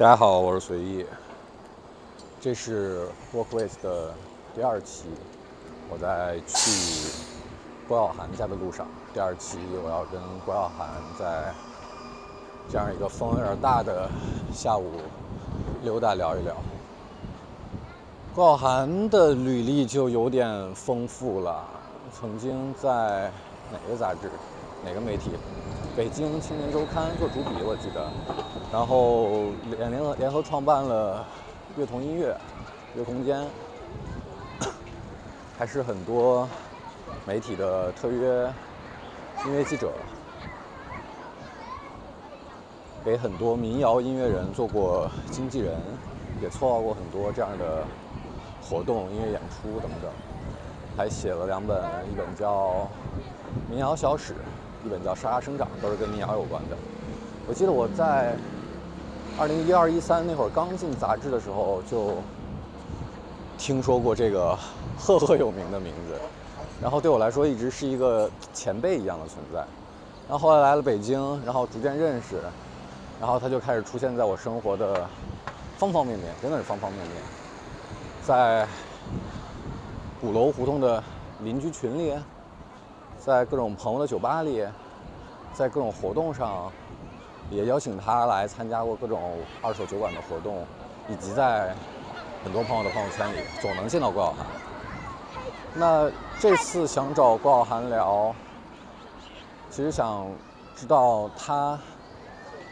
大家好，我是随意。这是 Walk with 的第二期，我在去郭晓涵家的路上。第二期我要跟郭晓涵在这样一个风有点大的下午溜达聊一聊。郭晓涵的履历就有点丰富了，曾经在哪个杂志、哪个媒体？北京青年周刊做主笔，我记得，然后联联合联合创办了乐童音乐、乐空间，还是很多媒体的特约音乐记者，给很多民谣音乐人做过经纪人，也策划过很多这样的活动、音乐演出等等，还写了两本，一本叫《民谣小史》。一本叫《沙沙生长》，都是跟民谣有关的。我记得我在二零一二一三那会儿刚进杂志的时候，就听说过这个赫赫有名的名字，然后对我来说一直是一个前辈一样的存在。然后后来来了北京，然后逐渐认识，然后他就开始出现在我生活的方方面面，真的是方方面面。在鼓楼胡同的邻居群里。在各种朋友的酒吧里，在各种活动上，也邀请他来参加过各种二手酒馆的活动，以及在很多朋友的朋友圈里，总能见到郭晓涵。那这次想找郭晓涵聊，其实想知道他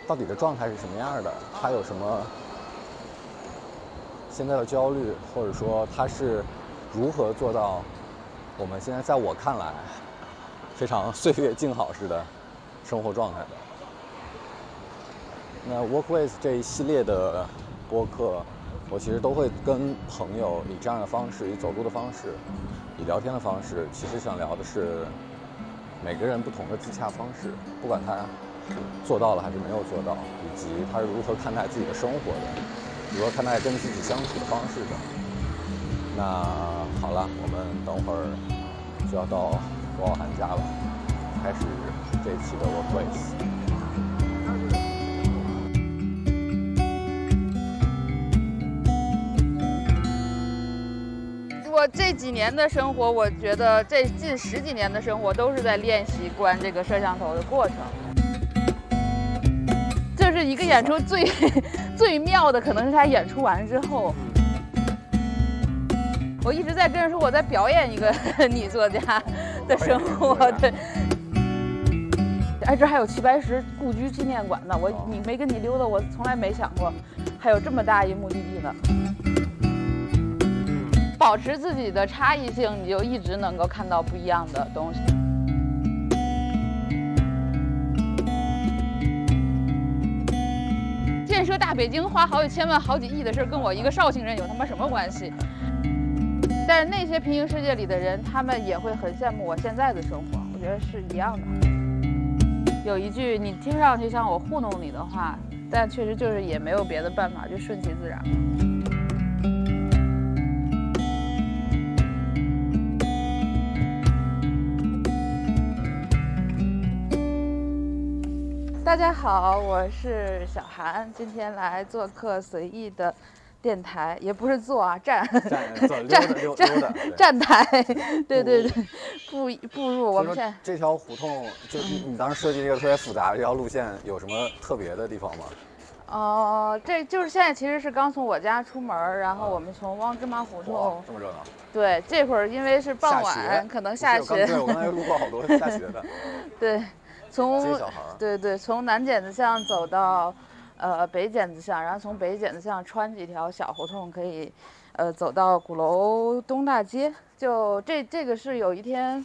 到底的状态是什么样的，他有什么现在的焦虑，或者说他是如何做到我们现在在我看来。非常 岁月静好式的生活状态的。那 Walk with 这一系列的播客，我其实都会跟朋友以这样的方式，以走路的方式，以聊天的方式，其实想聊的是每个人不同的自洽方式，不管他做到了还是没有做到，以及他是如何看待自己的生活的，如何看待跟自己相处的方式的。那好了，我们等会儿就要到。郭晓涵家了，开始这期的 Workplace。我这几年的生活，我觉得这近十几年的生活都是在练习关这个摄像头的过程。就是一个演出最 最妙的，可能是他演出完之后。我一直在跟人说我在表演一个 女作家的生活，对。哎，这还有齐白石故居纪念馆呢，我你没跟你溜达，我从来没想过还有这么大一目的地呢。保持自己的差异性，你就一直能够看到不一样的东西。建设大北京花好几千万、好几亿的事儿，跟我一个绍兴人有他妈什么关系？但是那些平行世界里的人，他们也会很羡慕我现在的生活，我觉得是一样的。有一句你听上去像我糊弄你的话，但确实就是也没有别的办法，就顺其自然。大家好，我是小韩，今天来做客随意的。电台也不是坐啊，站 站站站 站台，对对对，步步入我们这条胡同，就你当时设计这个特别复杂这条路线有什么特别的地方吗？哦，这就是现在其实是刚从我家出门，然后我们从汪芝麻胡同，这么热闹。对，这会儿因为是傍晚，可能下雪。对，我刚才路过好多下雪的。对，从对对，从南剪子巷走到。呃，北剪子巷，然后从北剪子巷穿几条小胡同，可以，呃，走到鼓楼东大街。就这这个是有一天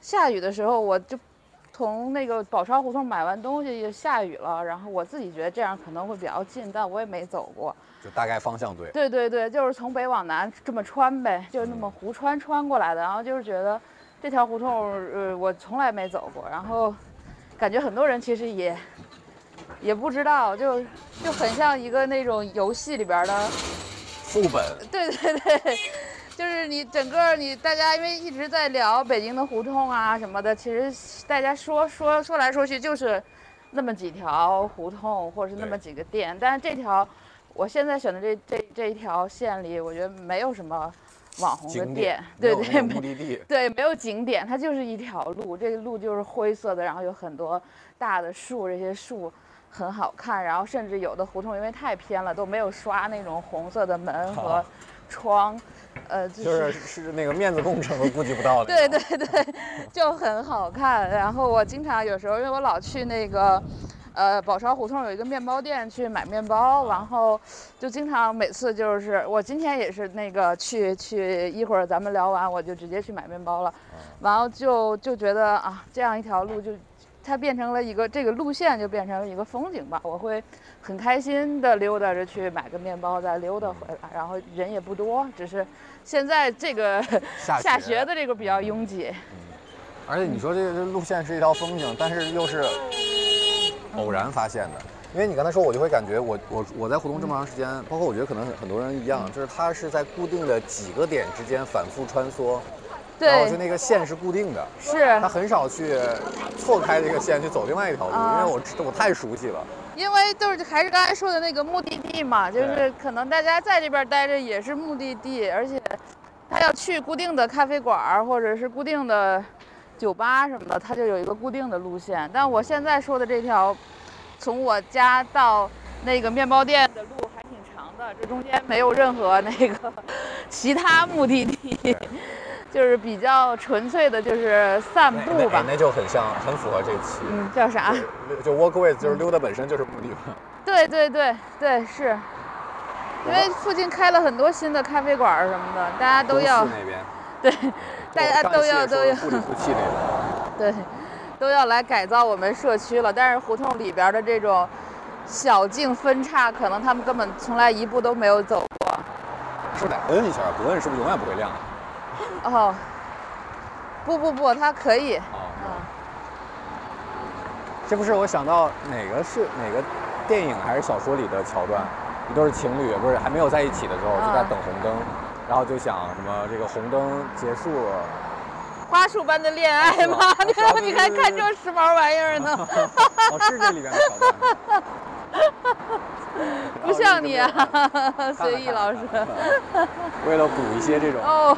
下雨的时候，我就从那个宝钞胡同买完东西，就下雨了。然后我自己觉得这样可能会比较近，但我也没走过。就大概方向对。对对对，就是从北往南这么穿呗，就是那么胡穿穿过来的。然后就是觉得这条胡同，呃，我从来没走过。然后感觉很多人其实也。也不知道，就就很像一个那种游戏里边的副本。对对对，就是你整个你大家因为一直在聊北京的胡同啊什么的，其实大家说说说来说去就是那么几条胡同或者是那么几个店，但是这条我现在选的这这这一条线里，我觉得没有什么网红的店，对对，目的地，对，没有景点，它就是一条路，这个路就是灰色的，然后有很多大的树，这些树很好看，然后甚至有的胡同因为太偏了，都没有刷那种红色的门和窗，呃，就是是那个面子工程都顾及不到的，对对对，就很好看。然后我经常有时候，因为我老去那个。呃，宝钞胡同有一个面包店，去买面包，然后就经常每次就是我今天也是那个去去一会儿咱们聊完我就直接去买面包了，然后就就觉得啊这样一条路就它变成了一个这个路线就变成了一个风景吧，我会很开心的溜达着去买个面包再溜达回来，然后人也不多，只是现在这个 下学的这个比较拥挤，嗯。而且你说这个路线是一条风景，但是又是。偶然发现的，因为你刚才说，我就会感觉我我我在胡同这么长时间，包括我觉得可能很多人一样，就是它是在固定的几个点之间反复穿梭，对，然后就那个线是固定的，是，他很少去错开这个线去走另外一条路，因为我我太熟悉了，因为就是还是刚才说的那个目的地嘛，就是可能大家在这边待着也是目的地，而且他要去固定的咖啡馆或者是固定的。酒吧什么的，他就有一个固定的路线。但我现在说的这条，从我家到那个面包店的路还挺长的，这中间没有任何那个 其他目的地，就是比较纯粹的，就是散步吧。那就很像，很符合这期。嗯，叫啥？就 walk with，就是溜达本身就是目的嘛。对对对对，是。因为附近开了很多新的咖啡馆什么的，大家都要。那边。对。大家都要都要，对，都要来改造我们社区了。但是胡同里边的这种小径分叉，可能他们根本从来一步都没有走过。是得摁一下，不摁是不是永远不会亮？哦，不不不，它可以。啊。这不是我想到哪个是哪个电影还是小说里的桥段？一对情侣不是还没有在一起的时候，就在等红灯。然后就想什么这个红灯结束，花束般的恋爱吗？你看你还看这时髦玩意儿呢？哦，是这里边的桥段。不像你啊，随意老师。为了补一些这种。哦。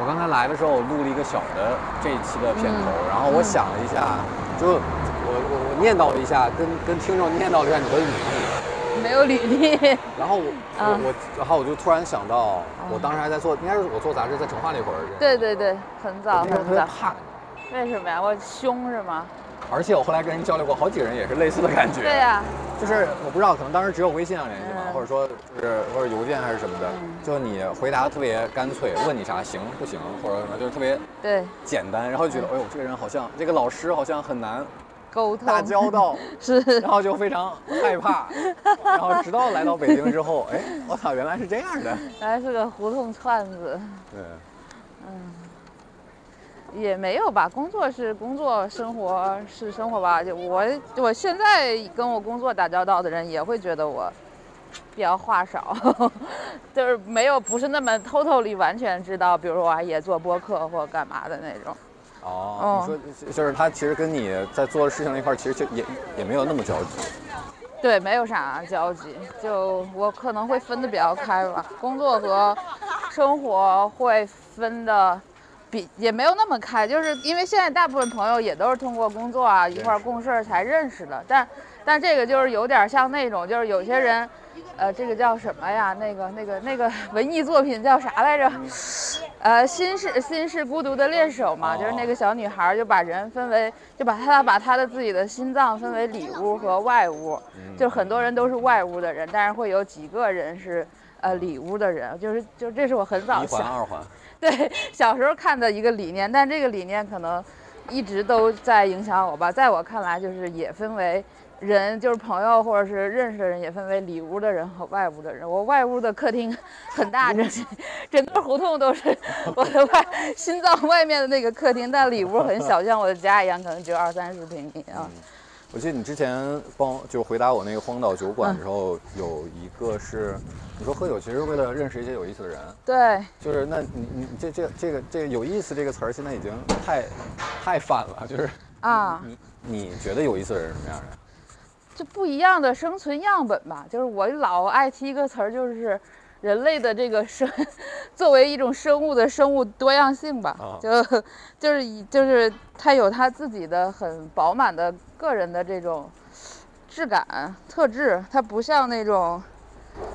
我刚才来的时候，我录了一个小的这一期的片头，然后我想了一下，就我我我念叨了一下，跟跟听众念叨了一下你的履历。没有履历，然后我我然后我就突然想到，我当时还在做，应该是我做杂志在成化那会儿。对对对，很早很早。特别怕你。为什么呀？我凶是吗？而且我后来跟人交流过，好几个人也是类似的感觉。对呀。就是我不知道，可能当时只有微信上联系嘛，或者说就是或者邮件还是什么的，就你回答特别干脆，问你啥行不行，或者什么就是特别对简单，然后就觉得哎呦这个人好像这个老师好像很难。沟通打交道 是，然后就非常害怕，然后直到来到北京之后，哎，我操，原来是这样的，原来是个胡同串子。对，嗯，也没有吧，工作是工作，生活是生活吧。就我我现在跟我工作打交道的人也会觉得我比较话少，就是没有不是那么偷偷里完全知道，比如说我也做播客或干嘛的那种。哦，你说就是他其实跟你在做的事情那块儿，其实就也也没有那么交集。对，没有啥交集，就我可能会分的比较开吧，工作和生活会分的比也没有那么开，就是因为现在大部分朋友也都是通过工作啊一块共事才认识的，但但这个就是有点像那种，就是有些人。呃，这个叫什么呀？那个、那个、那个文艺作品叫啥来着？呃，心是心是孤独的猎手嘛，就是那个小女孩就把人分为，就把她把她的自己的心脏分为里屋和外屋，就很多人都是外屋的人，但是会有几个人是呃里屋的人，就是就这是我很早一环二环，对小时候看的一个理念，但这个理念可能一直都在影响我吧，在我看来就是也分为。人就是朋友，或者是认识的人，也分为里屋的人和外屋的人。我外屋的客厅很大，整整个胡同都是我的外心脏外面的那个客厅，但里屋很小，像我的家一样，可能只有二三十平米啊。我记得你之前帮就回答我那个荒岛酒馆的时候，有一个是你说喝酒其实是为了认识一些有意思的人。对，就是那你你这这这个这个有意思这个词儿现在已经太太反了，就是啊，你你觉得有意思的人是什么样的？就不一样的生存样本吧。就是我老爱提一个词儿，就是人类的这个生，作为一种生物的生物多样性吧。就就是以就是它有它自己的很饱满的个人的这种质感特质，它不像那种。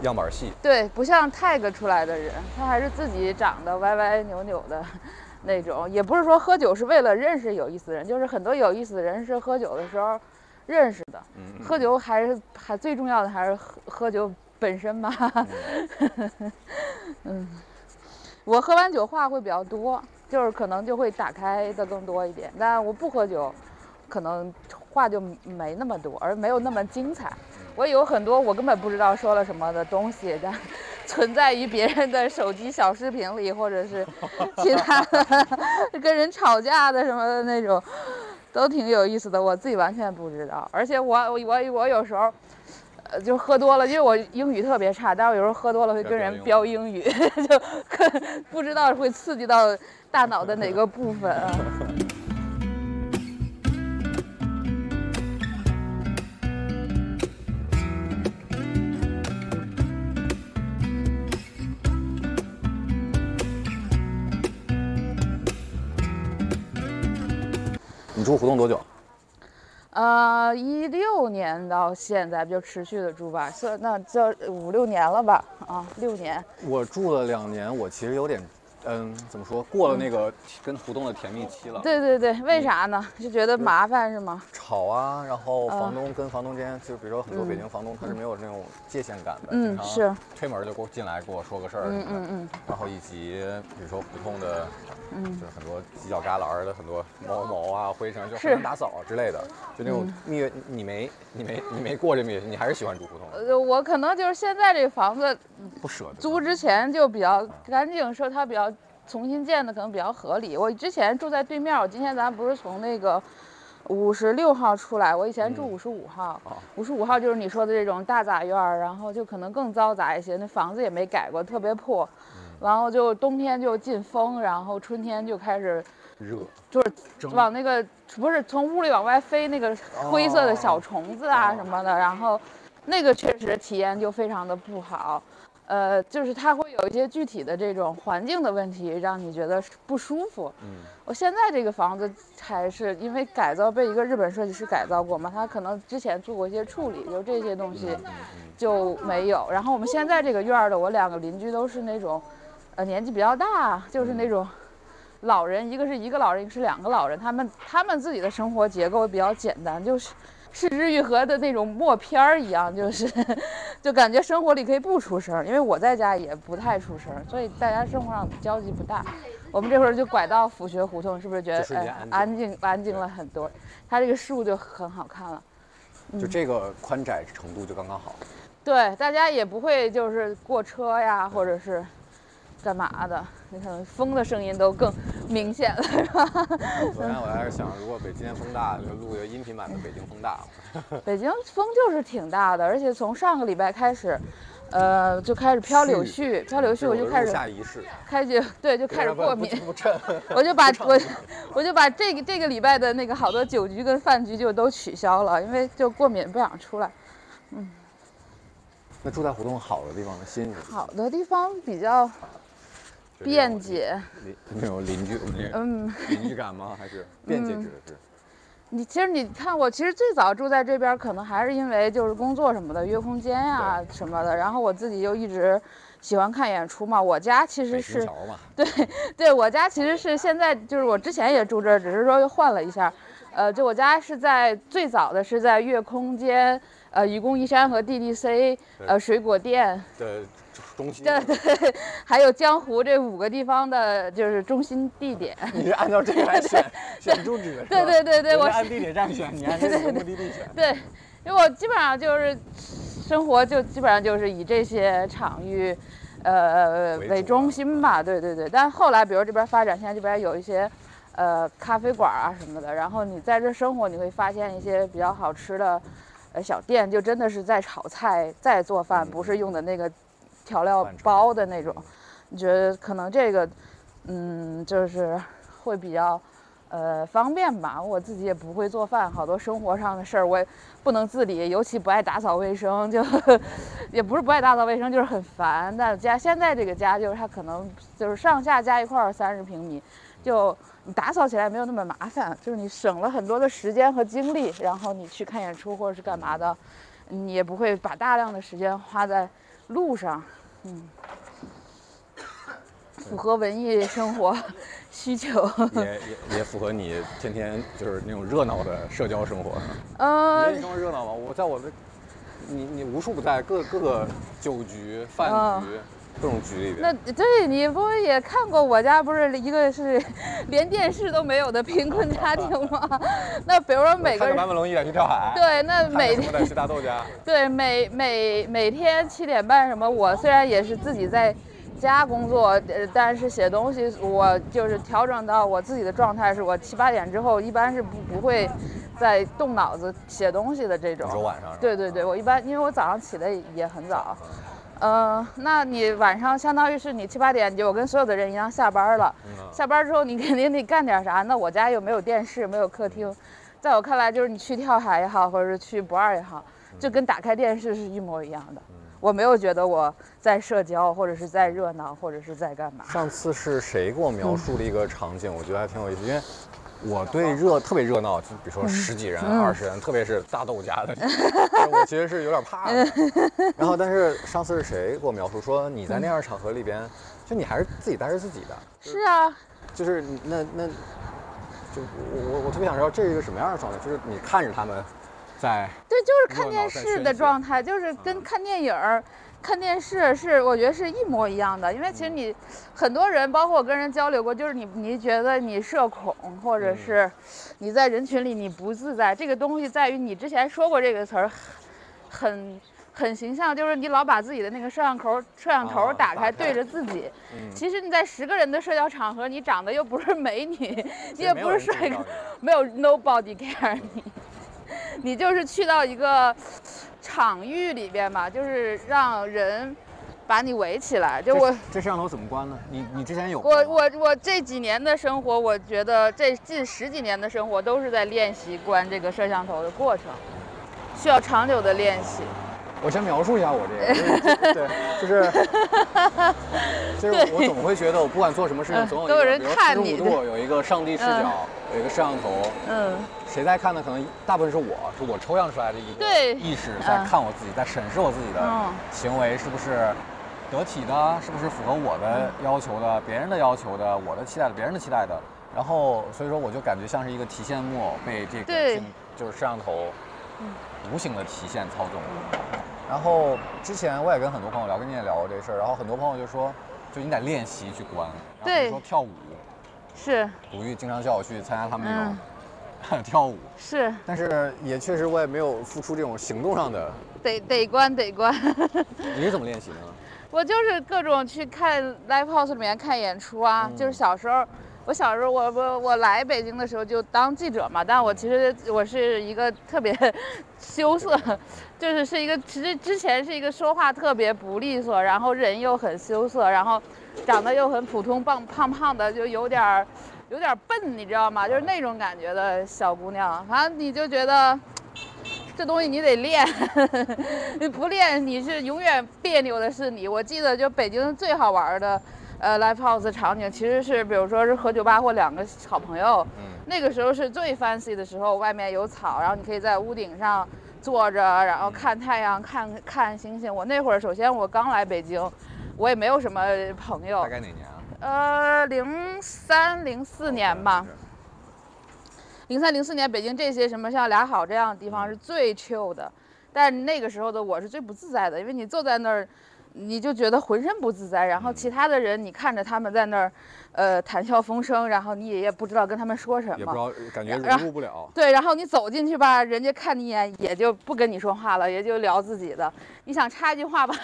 样板戏对，不像 tag 出来的人，他还是自己长得歪歪扭扭的那种。也不是说喝酒是为了认识有意思的人，就是很多有意思的人是喝酒的时候认识的。喝酒还是还最重要的还是喝喝酒本身吧。嗯，我喝完酒话会比较多，就是可能就会打开的更多一点。但我不喝酒，可能话就没那么多，而没有那么精彩。我有很多我根本不知道说了什么的东西，但存在于别人的手机小视频里，或者是其他的 跟人吵架的什么的那种，都挺有意思的。我自己完全不知道，而且我我我我有时候，呃，就喝多了，因为我英语特别差，但我有时候喝多了会跟人飙英语，就不知道会刺激到大脑的哪个部分啊。你住胡同多久？呃，一六年到现在就持续的住吧，算那这五六年了吧？啊，六年。我住了两年，我其实有点。嗯，怎么说？过了那个跟胡同的甜蜜期了。对对对，为啥呢？就觉得麻烦是吗？吵啊，然后房东跟房东之间，就比如说很多北京房东他是没有那种界限感的，嗯，是推门就给我进来跟我说个事儿，嗯嗯嗯。然后以及比如说胡同的，嗯，就是很多犄角旮旯的很多毛毛啊、灰尘，就很难打扫之类的，就那种蜜月，你没你没你没过这蜜月，你还是喜欢住胡同？呃，我可能就是现在这房子不舍得租之前就比较干净，说它比较。重新建的可能比较合理。我之前住在对面，我今天咱不是从那个五十六号出来，我以前住五十五号。五十五号就是你说的这种大杂院，然后就可能更嘈杂一些，那房子也没改过，特别破。然后就冬天就进风，然后春天就开始热，就是往那个不是从屋里往外飞那个灰色的小虫子啊什么的，然后那个确实体验就非常的不好。呃，就是它会有一些具体的这种环境的问题，让你觉得不舒服。嗯，我现在这个房子还是因为改造被一个日本设计师改造过嘛，他可能之前做过一些处理，就这些东西就没有。然后我们现在这个院儿的，我两个邻居都是那种，呃，年纪比较大，就是那种老人，一个是一个老人，一个是两个老人，他们他们自己的生活结构比较简单，就是。失之愈合的那种默片儿一样，就是，就感觉生活里可以不出声，因为我在家也不太出声，所以大家生活上交集不大。我们这会儿就拐到府学胡同，是不是觉得哎安静安静了很多？它这个树就很好看了，就这个宽窄程度就刚刚好。对，大家也不会就是过车呀，或者是。干嘛的？你可能风的声音都更明显了，是吧？昨 天我还是想，如果北京天风大，就录一个音频版的《北京风大》。北京风就是挺大的，而且从上个礼拜开始，呃，就开始飘柳絮，飘柳絮我就开始下仪式，开始对，就开始过敏。我就把我我就把这个这个礼拜的那个好多酒局跟饭局就都取消了，因为就过敏不想出来。嗯。那住在胡同好的地方的心是？好的地方比较。便捷，那种 邻居，嗯，邻居感吗？还是便捷指的是？你其实你看，我其实最早住在这边，可能还是因为就是工作什么的约空间呀什么的。然后我自己又一直喜欢看演出嘛。我家其实是，对对，我家其实是现在就是我之前也住这儿，只是说又换了一下。呃，就我家是在最早的是在月空间，呃，愚公移山和 DDC，呃，水果店。对。中心对对，还有江湖这五个地方的，就是中心地点。你是按照这个来选选住址的？对对对对，我是按地铁站选，你按这个目的地选。对，因为我基本上就是生活就基本上就是以这些场域，呃为中心吧。对对对，但后来比如这边发展，现在这边有一些呃咖啡馆啊什么的，然后你在这生活，你会发现一些比较好吃的呃小店，就真的是在炒菜在做饭，不是用的那个。调料包的那种，你觉得可能这个，嗯，就是会比较呃，方便吧。我自己也不会做饭，好多生活上的事儿我也不能自理，尤其不爱打扫卫生，就 也不是不爱打扫卫生，就是很烦。但家现在这个家就是它可能就是上下加一块儿三十平米，就你打扫起来没有那么麻烦，就是你省了很多的时间和精力，然后你去看演出或者是干嘛的，你也不会把大量的时间花在路上，嗯。符合文艺生活需求，也也也符合你天天就是那种热闹的社交生活。嗯，你生活热闹吗？我在我的，你你无处不在，各各个酒局、饭局、各种局里边。那对你不也看过我家不是一个是 连电视都没有的贫困家庭吗？那比如说每个人。版本龙一点去跳海。对，那每天去大豆家。对，每每每天七点半什么，我虽然也是自己在。家工作，呃，但是写东西，我就是调整到我自己的状态，是我七八点之后，一般是不不会再动脑子写东西的这种。晚上。对对对，我一般因为我早上起的也很早，嗯，那你晚上相当于是你七八点就我跟所有的人一样下班了，下班之后你肯定得干点啥？那我家又没有电视，没有客厅，在我看来就是你去跳海也好，或者是去不二也好，就跟打开电视是一模一样的。我没有觉得我在社交，或者是在热闹，或者是在干嘛。上次是谁给我描述了一个场景？我觉得还挺有意思，因为我对热特别热闹，就比如说十几人、二十人，特别是大豆家的，我其实是有点怕的。然后，但是上次是谁给我描述说你在那样场合里边，就你还是自己待着自己的。是啊，就是那那，就我我我特别想知道这是一个什么样的状态，就是你看着他们。在对，就是看电视的状态，就是跟看电影儿、看电视是，我觉得是一模一样的。因为其实你很多人，包括我跟人交流过，就是你你觉得你社恐，或者是你在人群里你不自在，这个东西在于你之前说过这个词儿，很很形象，就是你老把自己的那个摄像头摄像头打开对着自己。其实你在十个人的社交场合，你长得又不是美女，你也不是帅哥，没有 nobody care 你。你就是去到一个场域里边吧，就是让人把你围起来。就我这摄像头怎么关呢？你你之前有？我我我这几年的生活，我觉得这近十几年的生活都是在练习关这个摄像头的过程，需要长久的练习。我先描述一下我这个，对，就是，就是我总会觉得我不管做什么事情，总有人看你，有一个上帝视角，有一个摄像头，嗯。谁在看呢？可能大部分是我，是我抽象出来的一个意识，在看我自己，在审视我自己的行为是不是得体的，是不是符合我的要求的、别人的要求的、我的期待的、别人的期待的。然后，所以说我就感觉像是一个提线木偶被这个就是摄像头无形的提线操纵。然后之前我也跟很多朋友聊，跟你也聊过这事儿。然后很多朋友就说，就你得练习去关。比如说跳舞，是古玉经常叫我去参加他们那种。跳舞是，但是也确实我也没有付出这种行动上的，得得关得关。你是怎么练习的？我就是各种去看 live house 里面看演出啊，就是小时候，我小时候我我我来北京的时候就当记者嘛，但我其实我是一个特别 羞涩，就是是一个其实之前是一个说话特别不利索，然后人又很羞涩，然后长得又很普通，胖胖胖的，就有点儿。有点笨，你知道吗？就是那种感觉的小姑娘，反正你就觉得 这东西你得练，你不练你是永远别扭的是你。我记得就北京最好玩的，呃，live house 场景其实是，比如说是和酒吧或两个好朋友，嗯那个时候是最 fancy 的时候，外面有草，然后你可以在屋顶上坐着，然后看太阳，看看星星。我那会儿首先我刚来北京，我也没有什么朋友。大概哪年？呃，零三零四年吧，零三零四年，北京这些什么像俩好这样的地方是最 chill 的，但那个时候的我是最不自在的，因为你坐在那儿，你就觉得浑身不自在，然后其他的人你看着他们在那儿。呃，谈笑风生，然后你也也不知道跟他们说什么，也不知道感觉融入不了。对，然后你走进去吧，人家看你一眼也就不跟你说话了，也就聊自己的。你想插一句话吧，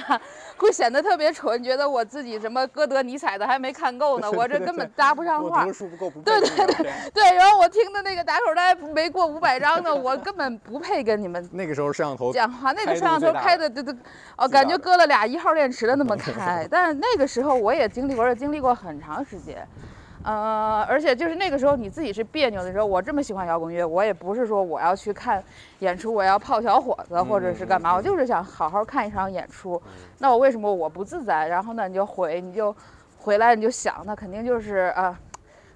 会显得特别蠢，觉得我自己什么歌德、尼采的还没看够呢，我这根本搭不上话。书不够，不对对对对，然后我听的那个打口袋没过五百张的，我根本不配跟你们。那个时候摄像头讲话，那个摄像头开的都都，哦，感觉搁了俩一号电池的那么开。但是那个时候我也经历过，经历过很长时间。呃，而且就是那个时候你自己是别扭的时候，我这么喜欢摇滚乐，我也不是说我要去看演出，我要泡小伙子或者是干嘛，我就是想好好看一场演出。那我为什么我不自在？然后呢，你就回，你就回来，你就想，那肯定就是啊。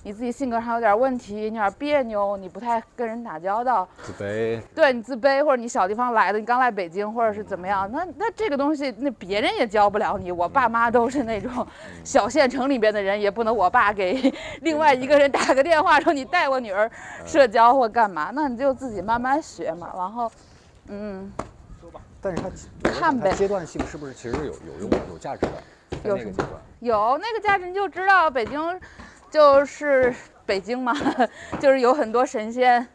你自己性格上有点问题，你有点别扭，你不太跟人打交道，自卑。对你自卑，或者你小地方来的，你刚来北京，或者是怎么样？那那这个东西，那别人也教不了你。我爸妈都是那种小县城里边的人，也不能我爸给 另外一个人打个电话说你带我女儿社交或干嘛？那你就自己慢慢学嘛。然后，嗯，说吧但是他看呗，阶段性是不是其实有有用有价值的？有那个阶段有那个价值，你就知道北京。就是北京嘛，就是有很多神仙，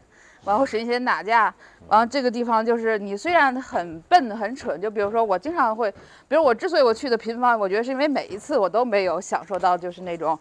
然后神仙打架，然后这个地方就是你虽然很笨很蠢，就比如说我经常会，比如我之所以我去的频繁，我觉得是因为每一次我都没有享受到就是那种，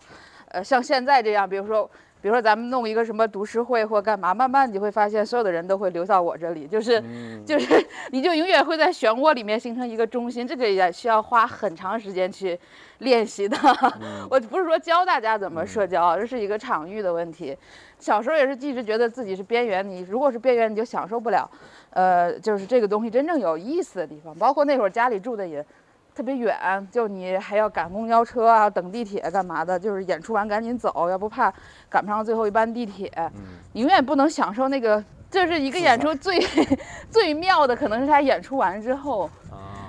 呃，像现在这样，比如说。比如说咱们弄一个什么读书会或干嘛，慢慢你会发现所有的人都会流到我这里，就是就是你就永远会在漩涡里面形成一个中心，这个也需要花很长时间去练习的。我不是说教大家怎么社交，这是一个场域的问题。小时候也是一直觉得自己是边缘，你如果是边缘，你就享受不了，呃，就是这个东西真正有意思的地方。包括那会儿家里住的也。特别远，就你还要赶公交车啊，等地铁干嘛的？就是演出完赶紧走，要不怕赶不上最后一班地铁。你永远不能享受那个，这是一个演出最 最妙的，可能是他演出完之后，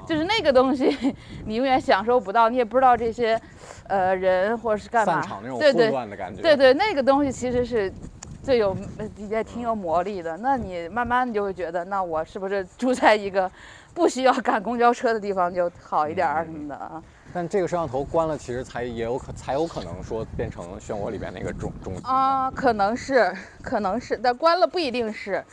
就是那个东西，你永远享受不到，你也不知道这些，呃，人或者是干嘛。对对对对，那个东西其实是最有也挺有魔力的。那你慢慢你就会觉得，那我是不是住在一个？不需要赶公交车的地方就好一点儿什么的啊。但这个摄像头关了，其实才也有可才有可能说变成漩涡里边那个终终极啊，可能是，可能是，但关了不一定是，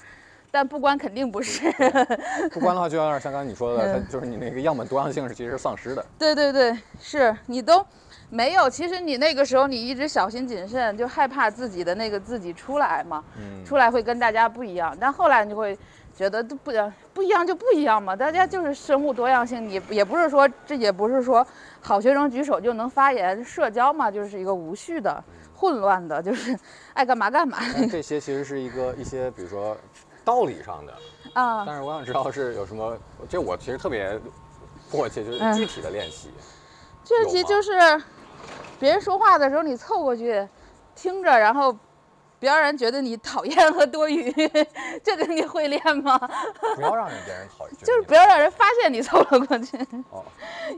但不关肯定不是。不关的话，就有点像刚才你说的，它就是你那个样本多样性是其实是丧失的。对对对，是你都没有。其实你那个时候你一直小心谨慎，就害怕自己的那个自己出来嘛，出来会跟大家不一样。但后来你就会。觉得都不一样，不一样就不一样嘛。大家就是生物多样性，你也不是说这也不是说好学生举手就能发言。社交嘛，就是一个无序的、混乱的，就是爱干嘛干嘛。这些其实是一个一些，比如说道理上的啊。但是我想知道是有什么，这我其实特别迫切，就是具体的练习。具体就是别人说话的时候，你凑过去听着，然后。不要让人觉得你讨厌和多余，这个你会练吗？不要让人别人讨厌，就是不要让人发现你凑了过去。哦，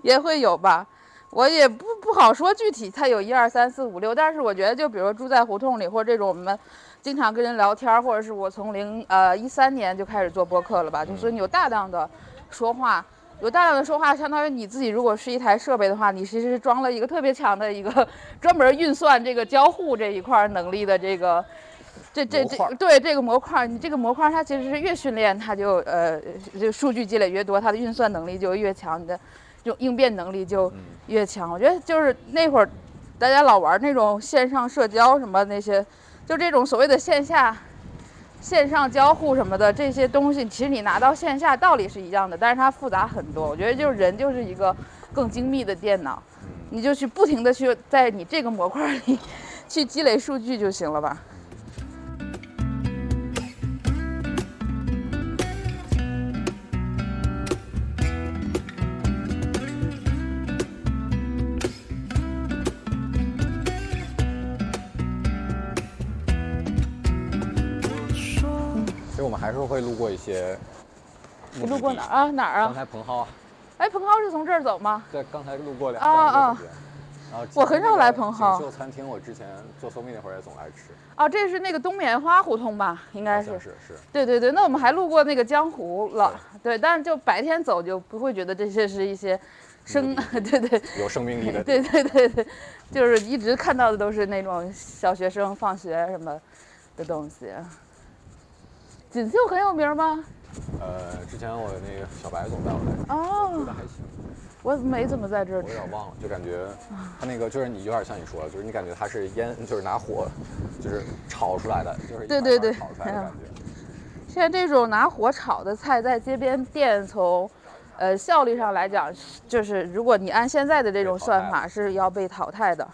也会有吧，我也不不好说具体，它有一二三四五六，但是我觉得就比如住在胡同里或者这种我们经常跟人聊天，或者是我从零呃一三年就开始做播客了吧，就所以你有大量的说话。有大量的说话，相当于你自己如果是一台设备的话，你其实是装了一个 特别强的一个 专门运算这个交互这一块能力的这个，这这这对这个模块，你这个模块它其实是越训练它就呃这个数据积累越多，它的运算能力就越强，你的这种应变能力就越强。我觉得就是那会儿大家老玩那种线上社交什么那些，就这种所谓的线下。线上交互什么的这些东西，其实你拿到线下道理是一样的，但是它复杂很多。我觉得就是人就是一个更精密的电脑，你就去不停的去在你这个模块里 去积累数据就行了吧。还是会路过一些。你路过哪儿啊？哪儿啊？刚才蓬蒿。哎，蓬蒿是从这儿走吗？对，刚才路过两啊啊。然后我很少来蓬蒿。锦绣餐厅，我之前做蜂蜜那会儿也总来吃。哦，这是那个冬棉花胡同吧？应该是。是是。对对对，那我们还路过那个江湖了。对，但是就白天走就不会觉得这些是一些生，对对。有生命力的。对对对对，就是一直看到的都是那种小学生放学什么的东西。锦绣很有名吗？呃，之前我那个小白总带我来，哦，觉得还行。我没怎么在这儿吃，我有点忘了，就感觉它那个就是你有点像你说的，就是你感觉它是烟，就是拿火，就是炒出来的，就是对对对，炒出来的感觉。现在这种拿火炒的菜，在街边店从，呃，效率上来讲，就是如果你按现在的这种算法，是要被淘汰的，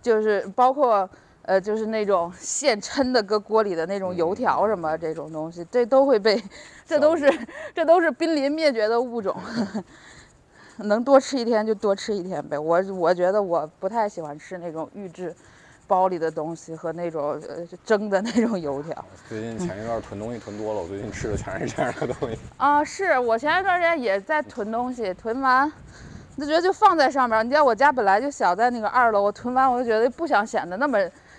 就是包括。呃，就是那种现抻的搁锅里的那种油条什么这种东西，这都会被，这都是这都是濒临灭绝的物种。能多吃一天就多吃一天呗。我我觉得我不太喜欢吃那种预制包里的东西和那种呃蒸的那种油条。最近前一段囤东西囤多了，我最近吃的全是这样的东西。啊，是我前一段时间也在囤东西，囤完就觉得就放在上面。你知道我家本来就小，在那个二楼，我囤完我就觉得不想显得那么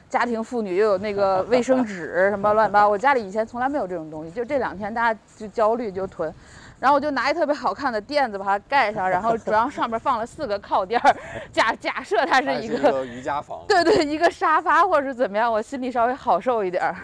家庭妇女，又有那个 卫生纸什么乱七八。我家里以前从来没有这种东西，就这两天大家就焦虑就囤。然后我就拿一特别好看的垫子把它盖上，然后主要上面放了四个靠垫儿，假假设它是一个瑜伽房，对对，一个沙发或者是怎么样，我心里稍微好受一点儿。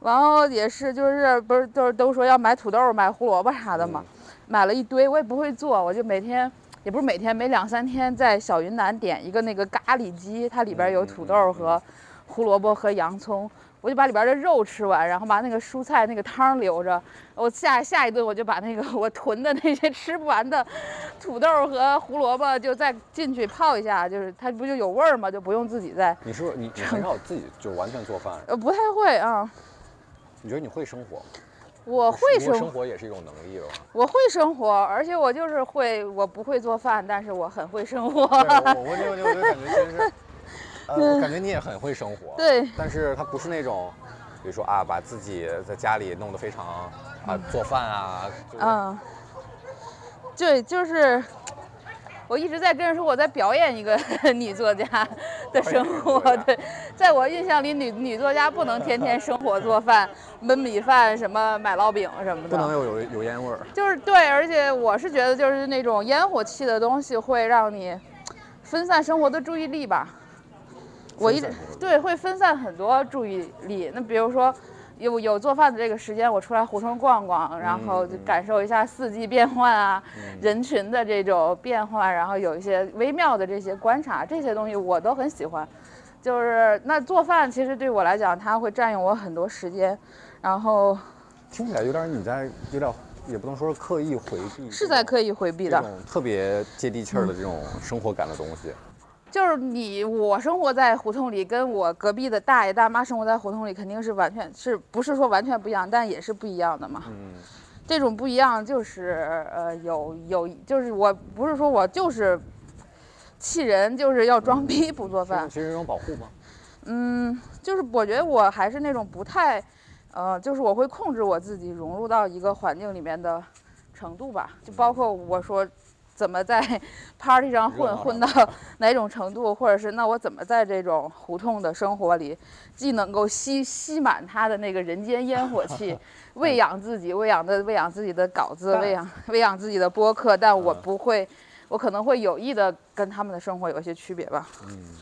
然后也是就是不是都是都说要买土豆、买胡萝卜啥的嘛，买了一堆，我也不会做，我就每天也不是每天，每两三天在小云南点一个那个咖喱鸡，它里边有土豆和胡萝卜和洋葱。我就把里边的肉吃完，然后把那个蔬菜那个汤留着。我下下一顿我就把那个 我囤的那些吃不完的土豆和胡萝卜就再进去泡一下，就是它不就有味儿吗？就不用自己再。你是不是你你很少自己就完全做饭？呃，不太会啊。你觉得你会生活吗？我会生生活也是一种能力吧。我会生活，而且我就是会，我不会做饭，但是我很会生活。我 我就我就感觉。呃，我感觉你也很会生活，对，但是他不是那种，比如说啊，把自己在家里弄得非常啊，做饭啊，嗯，对，就是我一直在跟人说我在表演一个 女作家的生活，对，在我印象里，女女作家不能天天生火做饭，焖米饭什么买烙饼什么的，不能有有有烟味儿，就是对，而且我是觉得就是那种烟火气的东西会让你分散生活的注意力吧。我一对会分散很多注意力。那比如说，有有做饭的这个时间，我出来胡同逛逛，然后就感受一下四季变换啊，人群的这种变化，然后有一些微妙的这些观察，这些东西我都很喜欢。就是那做饭其实对我来讲，它会占用我很多时间。然后听起来有点你在有点也不能说是刻意回避，是在刻意回避的，特别接地气儿的这种生活感的东西。就是你，我生活在胡同里，跟我隔壁的大爷大妈生活在胡同里，肯定是完全是不是说完全不一样，但也是不一样的嘛。嗯，这种不一样就是呃有有，就是我不是说我就是气人，就是要装逼不做饭。其实一种保护吗？嗯，就是我觉得我还是那种不太，呃，就是我会控制我自己融入到一个环境里面的程度吧，就包括我说。怎么在 party 上混混到 哪种程度，或者是那我怎么在这种胡同的生活里，既能够吸吸满他的那个人间烟火气，喂养自己，喂养的喂养自己的稿子，喂养喂养自己的播客，但我不会，我可能会有意的跟他们的生活有一些区别吧。嗯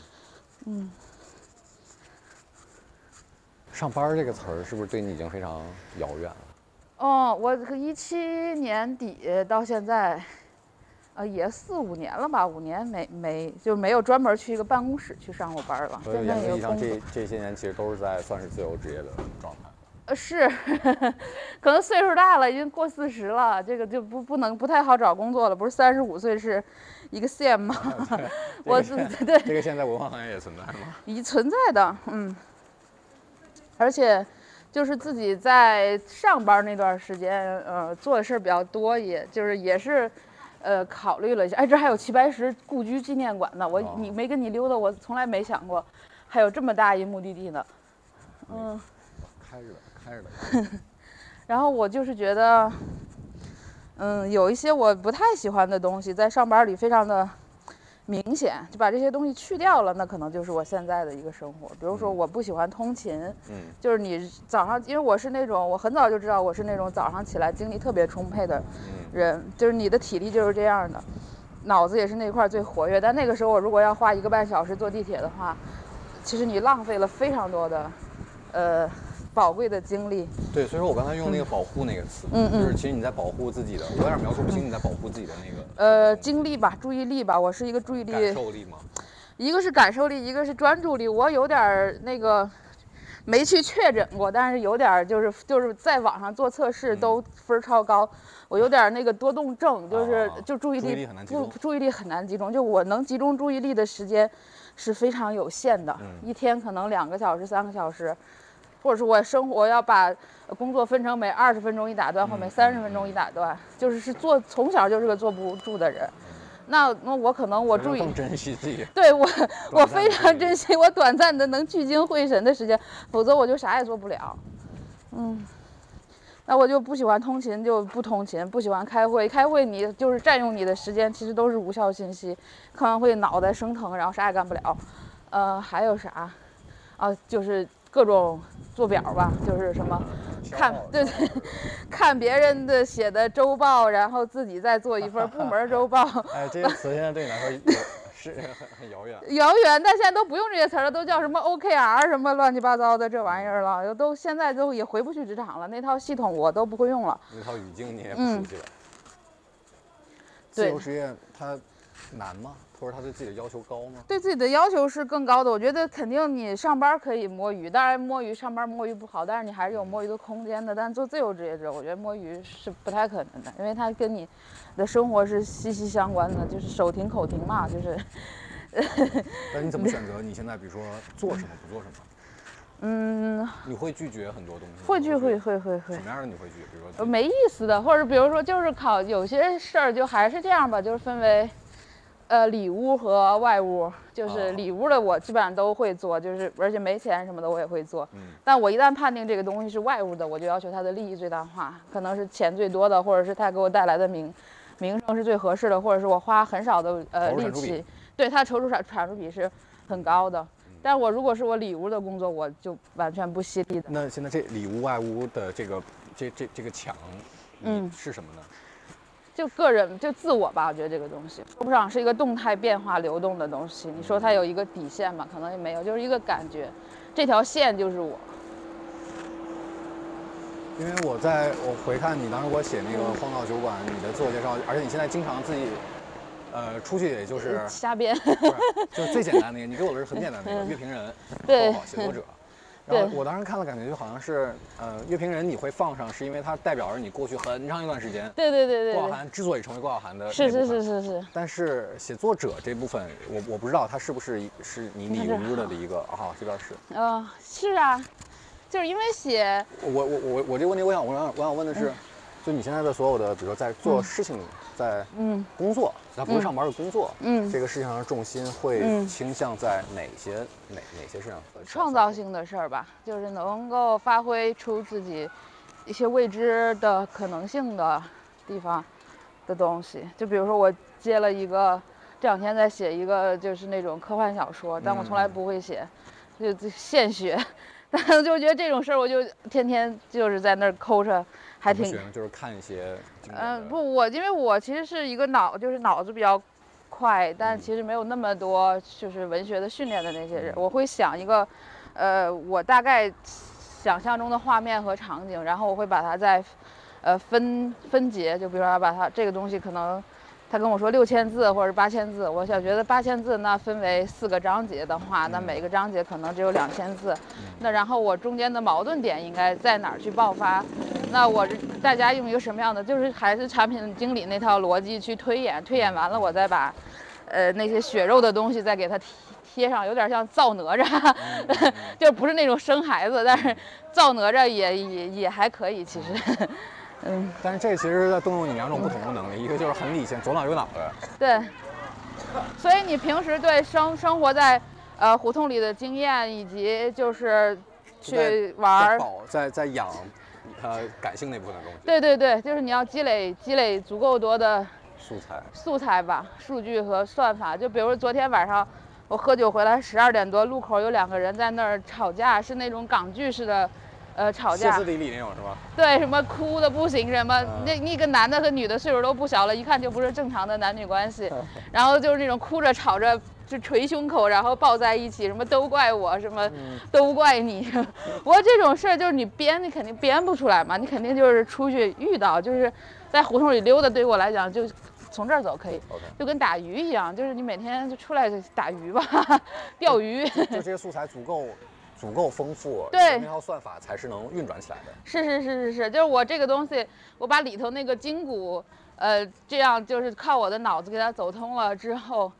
嗯。上班这个词儿是不是对你已经非常遥远了？哦，我一七年底到现在。呃，也四五年了吧，五年没没就没有专门去一个办公室去上过班了。所以严格意义上，这这些年其实都是在算是自由职业的状态。呃，是，可能岁数大了，已经过四十了，这个就不不能不太好找工作了。不是三十五岁是一个线吗？我是 对。这个现在文化行业也存在吗？已存在的，嗯。而且，就是自己在上班那段时间，呃，做的事儿比较多，也就是也是。呃，考虑了一下，哎，这还有齐白石故居纪念馆呢。我你没跟你溜达，我从来没想过，还有这么大一目的地呢。嗯，开着开着。然后我就是觉得，嗯，有一些我不太喜欢的东西，在上班里非常的。明显就把这些东西去掉了，那可能就是我现在的一个生活。比如说，我不喜欢通勤，嗯，就是你早上，因为我是那种我很早就知道我是那种早上起来精力特别充沛的人，就是你的体力就是这样的，脑子也是那块最活跃。但那个时候我如果要花一个半小时坐地铁的话，其实你浪费了非常多的，呃。宝贵的经历，对，所以说我刚才用那个“保护”那个词，嗯嗯，就是其实你在保护自己的，我有点描述不清你在保护自己的那个，呃，精力吧，注意力吧，我是一个注意力，感受力吗？一个是感受力，一个是专注力，我有点那个，没去确诊过，但是有点就是就是在网上做测试都分超高。我有点那个多动症，就是就注意力不注意力很难集中，就我能集中注意力的时间是非常有限的，一天可能两个小时、三个小时，或者是我生活要把工作分成每二十分钟一打断或每三十分钟一打断，就是是做从小就是个坐不住的人。那那我可能我注意更珍惜自己，对我我非常珍惜我短暂的能聚精会神的时间，否则我就啥也做不了。嗯，那我就不喜欢通勤就不通勤，不喜欢开会，开会你就是占用你的时间，其实都是无效信息，开完会脑袋生疼，然后啥也干不了。呃，还有啥？啊，就是各种做表吧，就是什么。看，对对，看别人的写的周报，然后自己再做一份部门周报。哎，这个词现在对你来说是很很遥远。遥远，但现在都不用这些词了，都叫什么 OKR 什么乱七八糟的这玩意儿了，都现在都也回不去职场了。那套系统我都不会用了。那套语境你也不熟悉了。自由职业它难吗？或者他对自己的要求高吗？对自己的要求是更高的。我觉得肯定你上班可以摸鱼，当然摸鱼上班摸鱼不好，但是你还是有摸鱼的空间的。但做自由职业者，我觉得摸鱼是不太可能的，因为它跟你的生活是息息相关的，就是手停口停嘛，就是。那你怎么选择？你现在比如说做什么不做什么？嗯。你会拒绝很多东西？会拒会会会会。什么样的你会拒？比如说没意思的，或者比如说就是考有些事儿就还是这样吧，就是分为。呃，里屋和外屋，就是里屋的我基本上都会做，就是而且没钱什么的我也会做。嗯。但我一旦判定这个东西是外屋的，我就要求它的利益最大化，可能是钱最多的，或者是它给我带来的名名声是最合适的，或者是我花很少的呃力气，对它投入产产出比是很高的。但我如果是我里屋的工作，我就完全不惜力的。那现在这里屋外屋的这个这这这个墙，嗯，是什么呢？就个人就自我吧，我觉得这个东西说不上是一个动态变化流动的东西。你说它有一个底线吧，可能也没有，就是一个感觉，这条线就是我。因为我在我回看你当时给我写那个《荒岛酒馆》你的自我介绍，而且你现在经常自己，呃，出去也就是瞎编，就是最简单的那个，你给我的是很简单的那个 乐评人，对，写作者。然后我当时看了，感觉就好像是，呃，乐评人你会放上，是因为它代表着你过去很长一段时间。对对对对。郭晓涵之所以成为郭晓涵的，是是是是是。但是写作者这部分，我我不知道他是不是是你里屋的的一个啊，这边是。嗯，是啊，就是因为写。我我我我这个问题，我想我想我想问的是，就你现在的所有的，比如说在做事情。在嗯工作，他不是上班是工作，嗯，这个事情上的重心会倾向在哪些哪哪些事上？创造性的事儿吧，就是能够发挥出自己一些未知的可能性的地方的东西。就比如说我接了一个，这两天在写一个就是那种科幻小说，但我从来不会写，就现学，但就觉得这种事儿我就天天就是在那儿抠着。还挺就是看一些，嗯，不，我因为我其实是一个脑，就是脑子比较快，但其实没有那么多就是文学的训练的那些人。我会想一个，呃，我大概想象中的画面和场景，然后我会把它再，呃，分分节，就比如说把它这个东西可能。他跟我说六千字或者八千字，我想觉得八千字那分为四个章节的话，那每个章节可能只有两千字。那然后我中间的矛盾点应该在哪儿去爆发？那我大家用一个什么样的，就是还是产品经理那套逻辑去推演，推演完了我再把，呃那些血肉的东西再给它贴贴上，有点像造哪吒，就不是那种生孩子，但是造哪吒也也也还可以其实。嗯，但是这其实是在动用你两种不同的能力，一个就是很理性，左脑右脑的。对。所以你平时对生生活在呃胡同里的经验，以及就是去玩，在在养，呃感性那部分的东西。对对对，就是你要积累积累足够多的素材素材吧，数据和算法。就比如昨天晚上我喝酒回来，十二点多，路口有两个人在那儿吵架，是那种港剧式的。呃，吵架，歇斯底里那种是吧？对，什么哭的不行，什么那那个男的和女的岁数都不小了，一看就不是正常的男女关系。然后就是那种哭着吵着，就捶胸口，然后抱在一起，什么都怪我，什么都怪你。不过这种事儿就是你编，你肯定编不出来嘛，你肯定就是出去遇到，就是在胡同里溜达，对于我来讲就从这儿走可以，就跟打鱼一样，就是你每天就出来打鱼吧，钓鱼。就这些素材足够。足够丰富，对那套算法才是能运转起来的。是是是是是，就是我这个东西，我把里头那个筋骨，呃，这样就是靠我的脑子给它走通了之后，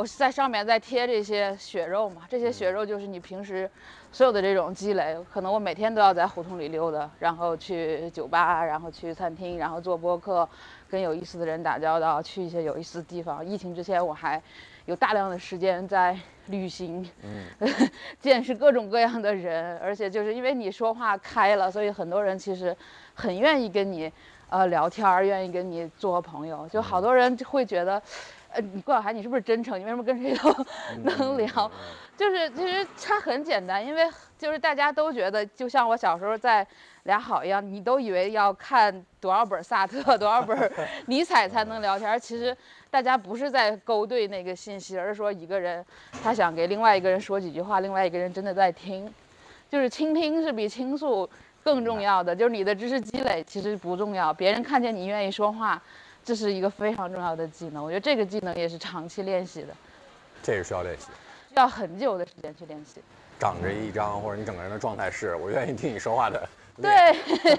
我在上面再贴这些血肉嘛，这些血肉就是你平时所有的这种积累，可能我每天都要在胡同里溜达，然后去酒吧，然后去餐厅，然后做播客，跟有意思的人打交道，去一些有意思的地方。疫情之前我还有大量的时间在旅行，嗯，见识各种各样的人，而且就是因为你说话开了，所以很多人其实很愿意跟你呃聊天儿，愿意跟你做朋友。就好多人会觉得，呃，你郭晓涵你是不是真诚？你为什么跟谁都能聊？就是其实它很简单，因为就是大家都觉得，就像我小时候在俩好一样，你都以为要看多少本萨特、多少本 尼采才能聊天，其实。大家不是在勾兑那个信息，而是说一个人他想给另外一个人说几句话，另外一个人真的在听，就是倾听是比倾诉更重要的。就是你的知识积累其实不重要，别人看见你愿意说话，这是一个非常重要的技能。我觉得这个技能也是长期练习的。这个需要练习，需要很久的时间去练习。长着一张或者你整个人的状态是我愿意听你说话的。对，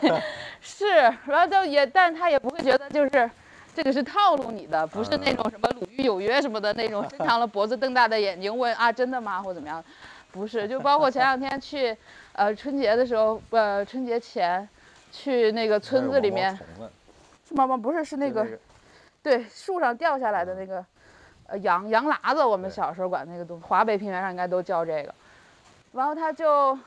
是，然后就也，但他也不会觉得就是。这个是套路你的，不是那种什么鲁豫有约什么的那种，伸长了脖子瞪大的眼睛问啊真的吗或怎么样，不是，就包括前两天去，呃春节的时候，呃春节前，去那个村子里面，是吗吗不是是那个，对树上掉下来的那个，呃羊羊喇子，我们小时候管那个东西，华北平原上应该都叫这个，然后他就，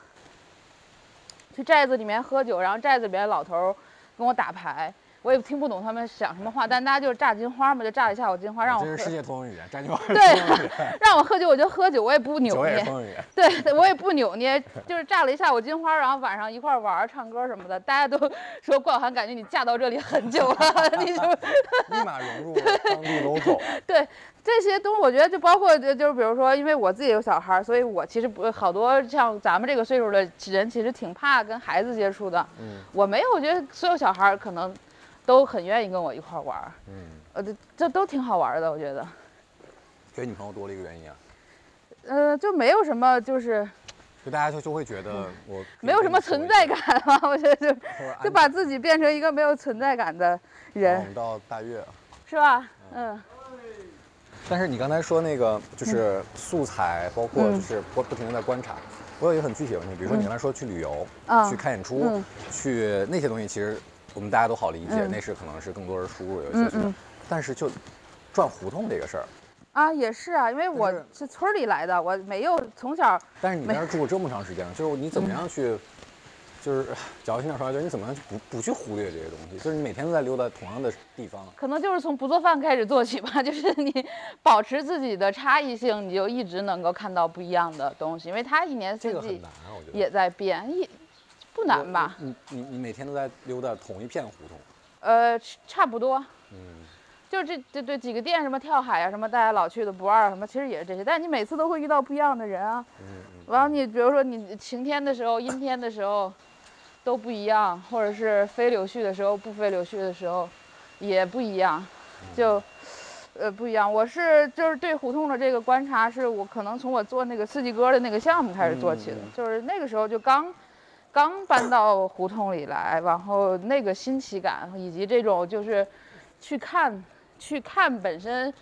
去寨子里面喝酒，然后寨子里面老头跟我打牌。我也听不懂他们讲什么话，但大家就是炸金花嘛，就炸一下午金花让我。这是世界通用语言，炸金花。对，让我喝酒我就喝酒，我也不扭捏。对，我也不扭捏，就是炸了一下午金花，然后晚上一块玩唱歌什么的，大家都说冠涵感觉你嫁到这里很久了，你就立马融入当地 local。对，这些东西我觉得就包括就就是比如说，因为我自己有小孩，所以我其实不好多像咱们这个岁数的人，其实挺怕跟孩子接触的。嗯。我没有，我觉得所有小孩可能。都很愿意跟我一块玩儿，嗯，呃，这这都挺好玩的，我觉得。给女朋友多了一个原因啊？呃，就没有什么，就是，就大家就就会觉得我没有什么存在感嘛，我觉得就就把自己变成一个没有存在感的人。我们到大悦，是吧？嗯。但是你刚才说那个就是素材，包括就是不不停的在观察，我有一个很具体的问题，比如说你刚才说去旅游，去看演出，去那些东西，其实。我们大家都好理解，那是可能是更多人输入游戏去，但是就转胡同这个事儿啊，也是啊，因为我是村里来的，我没有从小。但是你在那儿住过这么长时间了，就是你怎么样去，就是矫情点说，就是你怎么样去不不去忽略这些东西？就是你每天都在溜达同样的地方。可能就是从不做饭开始做起吧，就是你保持自己的差异性，你就一直能够看到不一样的东西，因为它一年四季也在变一。不难吧？你你你每天都在溜达同一片胡同？呃，差不多。嗯，就这这这几个店，什么跳海啊，什么大家老去的不二，什么其实也是这些。但是你每次都会遇到不一样的人啊。嗯嗯。完了，你比如说你晴天的时候、阴天的时候都不一样，或者是飞柳絮的时候、不飞柳絮的时候也不一样，就呃不一样。我是就是对胡同的这个观察，是我可能从我做那个四季歌的那个项目开始做起的，就是那个时候就刚。刚搬到胡同里来，然后那个新奇感以及这种就是去看去看本身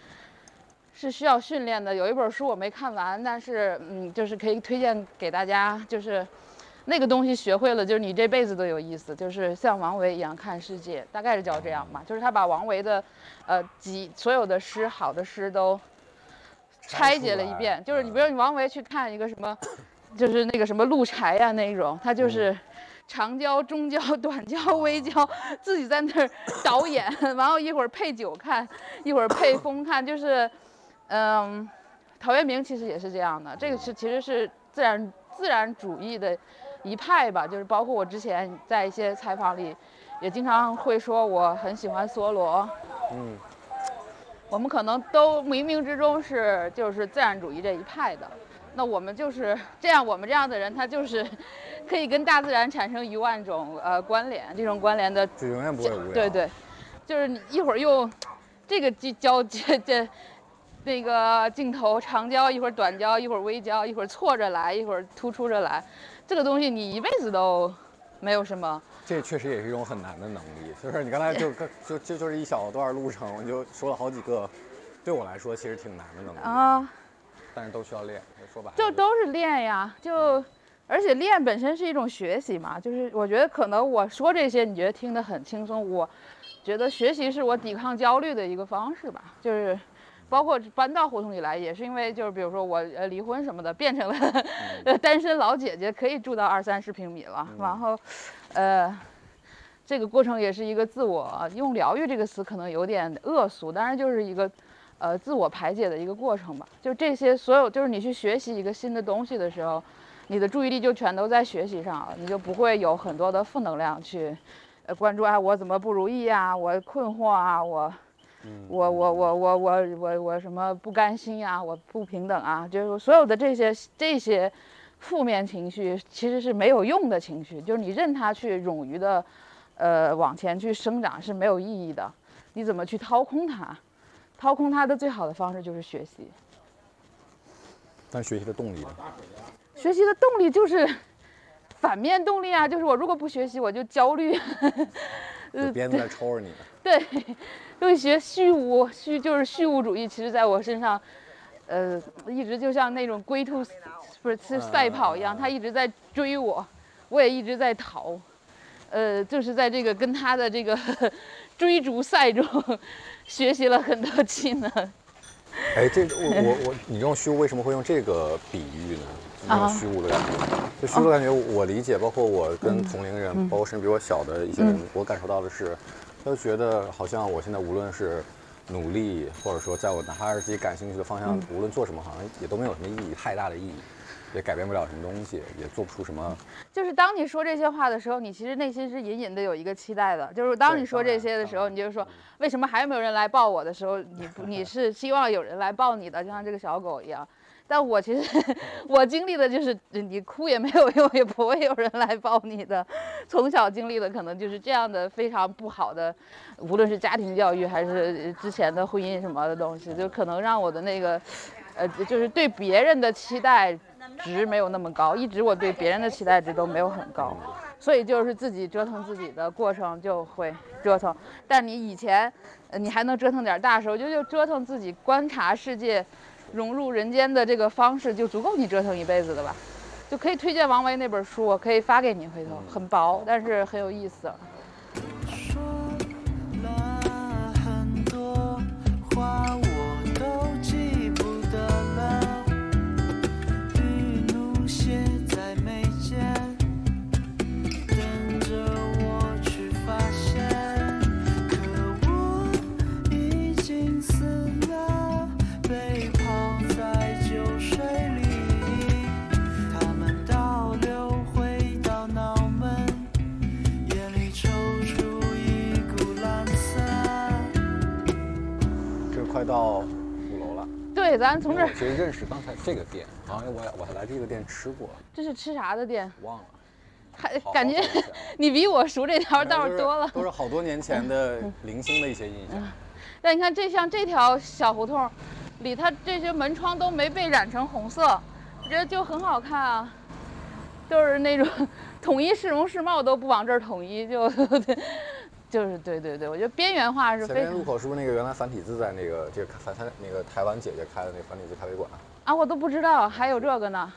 是需要训练的。有一本书我没看完，但是嗯，就是可以推荐给大家，就是那个东西学会了，就是你这辈子都有意思。就是像王维一样看世界，大概是叫这样吧。就是他把王维的呃几所有的诗，好的诗都拆解了一遍。就是你比如你王维去看一个什么。就是那个什么鹿柴呀那种，他就是长焦、中焦、短焦、微焦，自己在那儿导演，然后一会儿配酒看，一会儿配 风看，就是，嗯，陶渊明其实也是这样的，这个是其实是自然自然主义的一派吧，就是包括我之前在一些采访里，也经常会说我很喜欢梭罗，嗯，我们可能都冥冥之中是就是自然主义这一派的。那我们就是这样，我们这样的人，他就是可以跟大自然产生一万种呃关联，这种关联的就永远不会无对对，就是你一会儿用这个交交这这那个镜头长焦，一会儿短焦，一会儿微焦，一会儿错着来，一会儿突出着来，这个东西你一辈子都没有什么。这确实也是一种很难的能力，就是你刚才就就就就是一小段路程，我就说了好几个，对我来说其实挺难的能力啊，但是都需要练。说白就都是练呀，就而且练本身是一种学习嘛，就是我觉得可能我说这些你觉得听得很轻松，我觉得学习是我抵抗焦虑的一个方式吧，就是。包括搬到胡同里来，也是因为就是比如说我呃离婚什么的，变成了 单身老姐姐，可以住到二三十平米了。然后，呃，这个过程也是一个自我用疗愈这个词可能有点恶俗，当然就是一个呃自我排解的一个过程吧。就这些所有，就是你去学习一个新的东西的时候，你的注意力就全都在学习上了，你就不会有很多的负能量去呃关注啊我怎么不如意啊，我困惑啊，我。我我我我我我我什么不甘心呀？我不平等啊！就是所有的这些这些负面情绪，其实是没有用的情绪。就是你任它去冗余的，呃，往前去生长是没有意义的。你怎么去掏空它？掏空它的最好的方式就是学习。但学习的动力呢？学习的动力就是反面动力啊！就是我如果不学习，我就焦虑。鞭子在抽着你。对。就学虚无，虚就是虚无主义。其实，在我身上，呃，一直就像那种龟兔，不是是赛跑一样，他一直在追我，我也一直在逃，呃，就是在这个跟他的这个 追逐赛中，学习了很多技能。哎，这我我我，你用虚无为什么会用这个比喻呢？那种虚无的感觉，就虚无的感觉，我理解。包括我跟同龄人，包括甚至比我小的一些人，我感受到的是。都觉得好像我现在无论是努力，或者说在我哪怕是自己感兴趣的方向，无论做什么，好像也都没有什么意义，太大的意义，也改变不了什么东西，也做不出什么。就是当你说这些话的时候，你其实内心是隐隐的有一个期待的。就是当你说这些的时候，你就说为什么还有没有人来抱我的时候，你 你是希望有人来抱你的，就像这个小狗一样。但我其实，我经历的就是你哭也没有用，也不会有人来抱你的。从小经历的可能就是这样的非常不好的，无论是家庭教育还是之前的婚姻什么的东西，就可能让我的那个，呃，就是对别人的期待值没有那么高，一直我对别人的期待值都没有很高，所以就是自己折腾自己的过程就会折腾。但你以前，你还能折腾点大时候，就就折腾自己，观察世界。融入人间的这个方式就足够你折腾一辈子的吧，就可以推荐王维那本书，我可以发给你，回头很薄，但是很有意思。到五楼了，对，咱从这儿其实认识刚才这个店，好像我我还来这个店吃过。这是吃啥的店？忘了，还感觉你比我熟这条道多了。都是好多年前的零星的一些印象。但你看这像这条小胡同，里它这些门窗都没被染成红色，我觉得就很好看啊。就是那种 统一市容市貌都不往这儿统一，就。就是对对对，我觉得边缘化是。前面路口是不是那个原来繁体字在那个这个繁他那个台湾姐姐开的那个繁体字咖啡馆啊？我都不知道还有这个呢。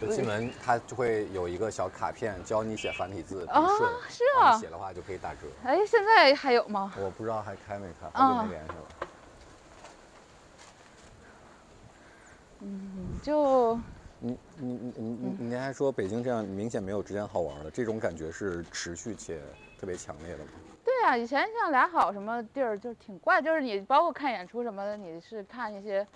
就进门它就会有一个小卡片教你写繁体字，啊，是啊，写的话就可以打折。哎，现在还有吗？我不知道还开没开，好久没联系了。嗯，就你你你你你您还说北京这样明显没有之前好玩了，这种感觉是持续且。特别强烈的吗？对啊，以前像俩好什么地儿就挺怪，就是你包括看演出什么的，你是看一些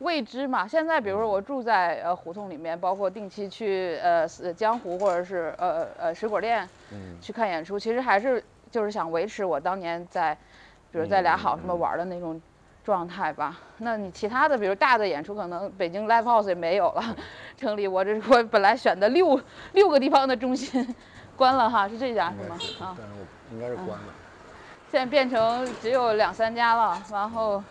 未知嘛。现在比如说我住在呃胡同里面，包括定期去呃江湖或者是呃呃水果店，嗯，去看演出，其实还是就是想维持我当年在，比如在俩好什么玩的那种状态吧。那你其他的比如大的演出，可能北京 Live House 也没有了，城里我这我本来选的六六个地方的中心。关了哈，是这家是吗？啊，但是我应该是关了。现在变成只有两三家了，然后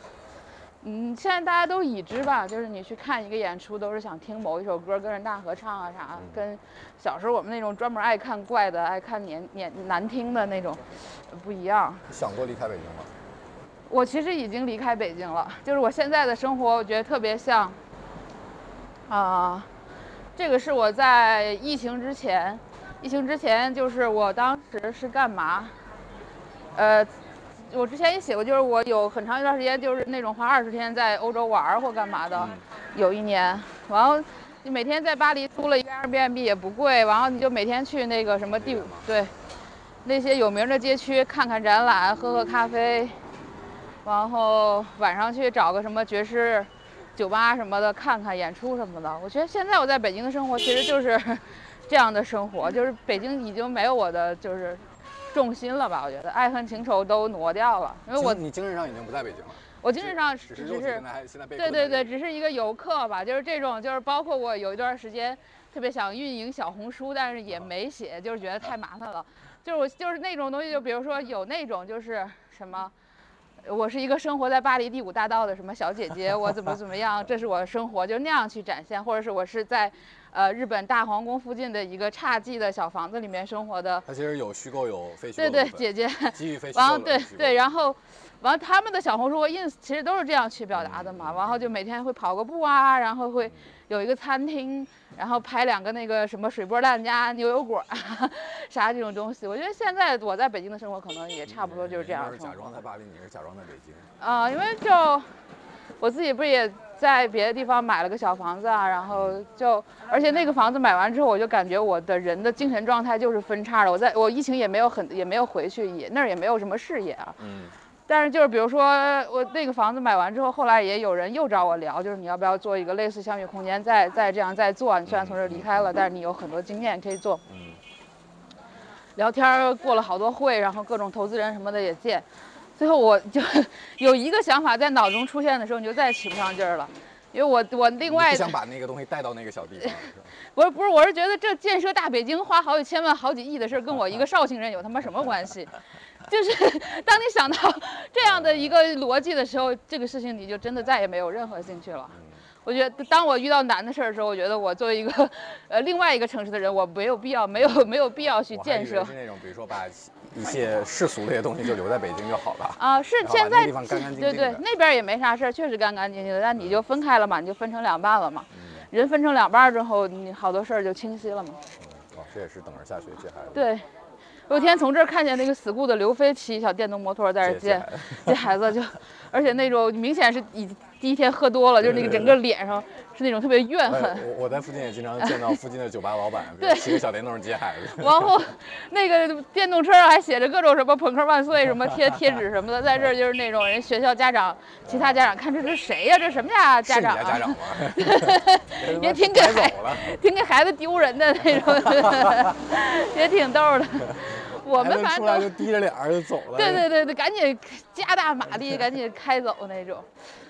嗯，现在大家都已知吧，就是你去看一个演出，都是想听某一首歌，跟人大合唱啊啥，跟小时候我们那种专门爱看怪的、爱看年年难听的那种不一样。想过离开北京吗？我其实已经离开北京了，就是我现在的生活，我觉得特别像，啊，这个是我在疫情之前，疫情之前就是我当时是干嘛？呃。我之前也写过，就是我有很长一段时间就是那种花二十天在欧洲玩或干嘛的，有一年，然后你每天在巴黎租了一个 Airbnb 也不贵，然后你就每天去那个什么第五对，那些有名的街区看看展览，喝喝咖啡，然后晚上去找个什么爵士酒吧什么的看看演出什么的。我觉得现在我在北京的生活其实就是这样的生活，就是北京已经没有我的就是。重心了吧？我觉得爱恨情仇都挪掉了，因为我你精神上已经不在北京了。我精神上只是现在对对对，只是一个游客吧。就是这种，就是包括我有一段时间特别想运营小红书，但是也没写，就是觉得太麻烦了。就是我就是那种东西，就比如说有那种就是什么，我是一个生活在巴黎第五大道的什么小姐姐，我怎么怎么样，这是我的生活，就那样去展现，或者是我是在。呃，日本大皇宫附近的一个侘寂的小房子里面生活的，他其实有虚构有非虚构。对对，姐姐，基于非 虚构。完了，对对，然后，完了他们的小红书和 ins 其实都是这样去表达的嘛。然后就每天会跑个步啊，然后会有一个餐厅，然后拍两个那个什么水波蛋加牛油果，啥这种东西。我觉得现在我在北京的生活可能也差不多就是这样。是假装在巴黎，你是假装在北京。啊，因为就我自己不是也。在别的地方买了个小房子啊，然后就，而且那个房子买完之后，我就感觉我的人的精神状态就是分叉的。我在我疫情也没有很也没有回去，也那儿也没有什么事业啊。嗯。但是就是比如说我那个房子买完之后，后来也有人又找我聊，就是你要不要做一个类似相遇空间，再再这样再做。你虽然从这儿离开了，但是你有很多经验可以做。嗯。聊天过了好多会，然后各种投资人什么的也见。最后我就 有一个想法在脑中出现的时候，你就再也起不上劲儿了，因为我我另外想把那个东西带到那个小地方，不是不是，我是觉得这建设大北京花好几千万、好几亿的事儿，跟我一个 绍兴人有他妈什么关系？就是当你想到这样的一个逻辑的时候，这个事情你就真的再也没有任何兴趣了。我觉得当我遇到难的事儿的时候，我觉得我作为一个呃另外一个城市的人，我没有必要没有没有必要去建设。是那种比如说把。一些世俗类的东西就留在北京就好了啊，是现在对对，那边也没啥事儿，确实干干净净的。但你就分开了嘛，你就分成两半了嘛，人分成两半之后，你好多事儿就清晰了嘛。哦，这也是等着下学接孩子。对，有天从这儿看见那个 school 的刘飞骑小电动摩托在这接接孩子，就而且那种明显是已第一天喝多了，就是那个整个脸上。是那种特别怨恨。我我在附近也经常见到 附近的酒吧老板，对，骑个小电动接孩子。然后，那个电动车上还写着各种什么“朋克万岁”什么贴贴纸什么的，在这儿就是那种人学校家长、其他家长看这是谁呀？这什么家家长啊？家长吗？也挺给孩挺给孩子丢人的那种，也挺逗的。我们反正就低着脸就走了。对对对对，赶紧加大马力，赶紧开走那种。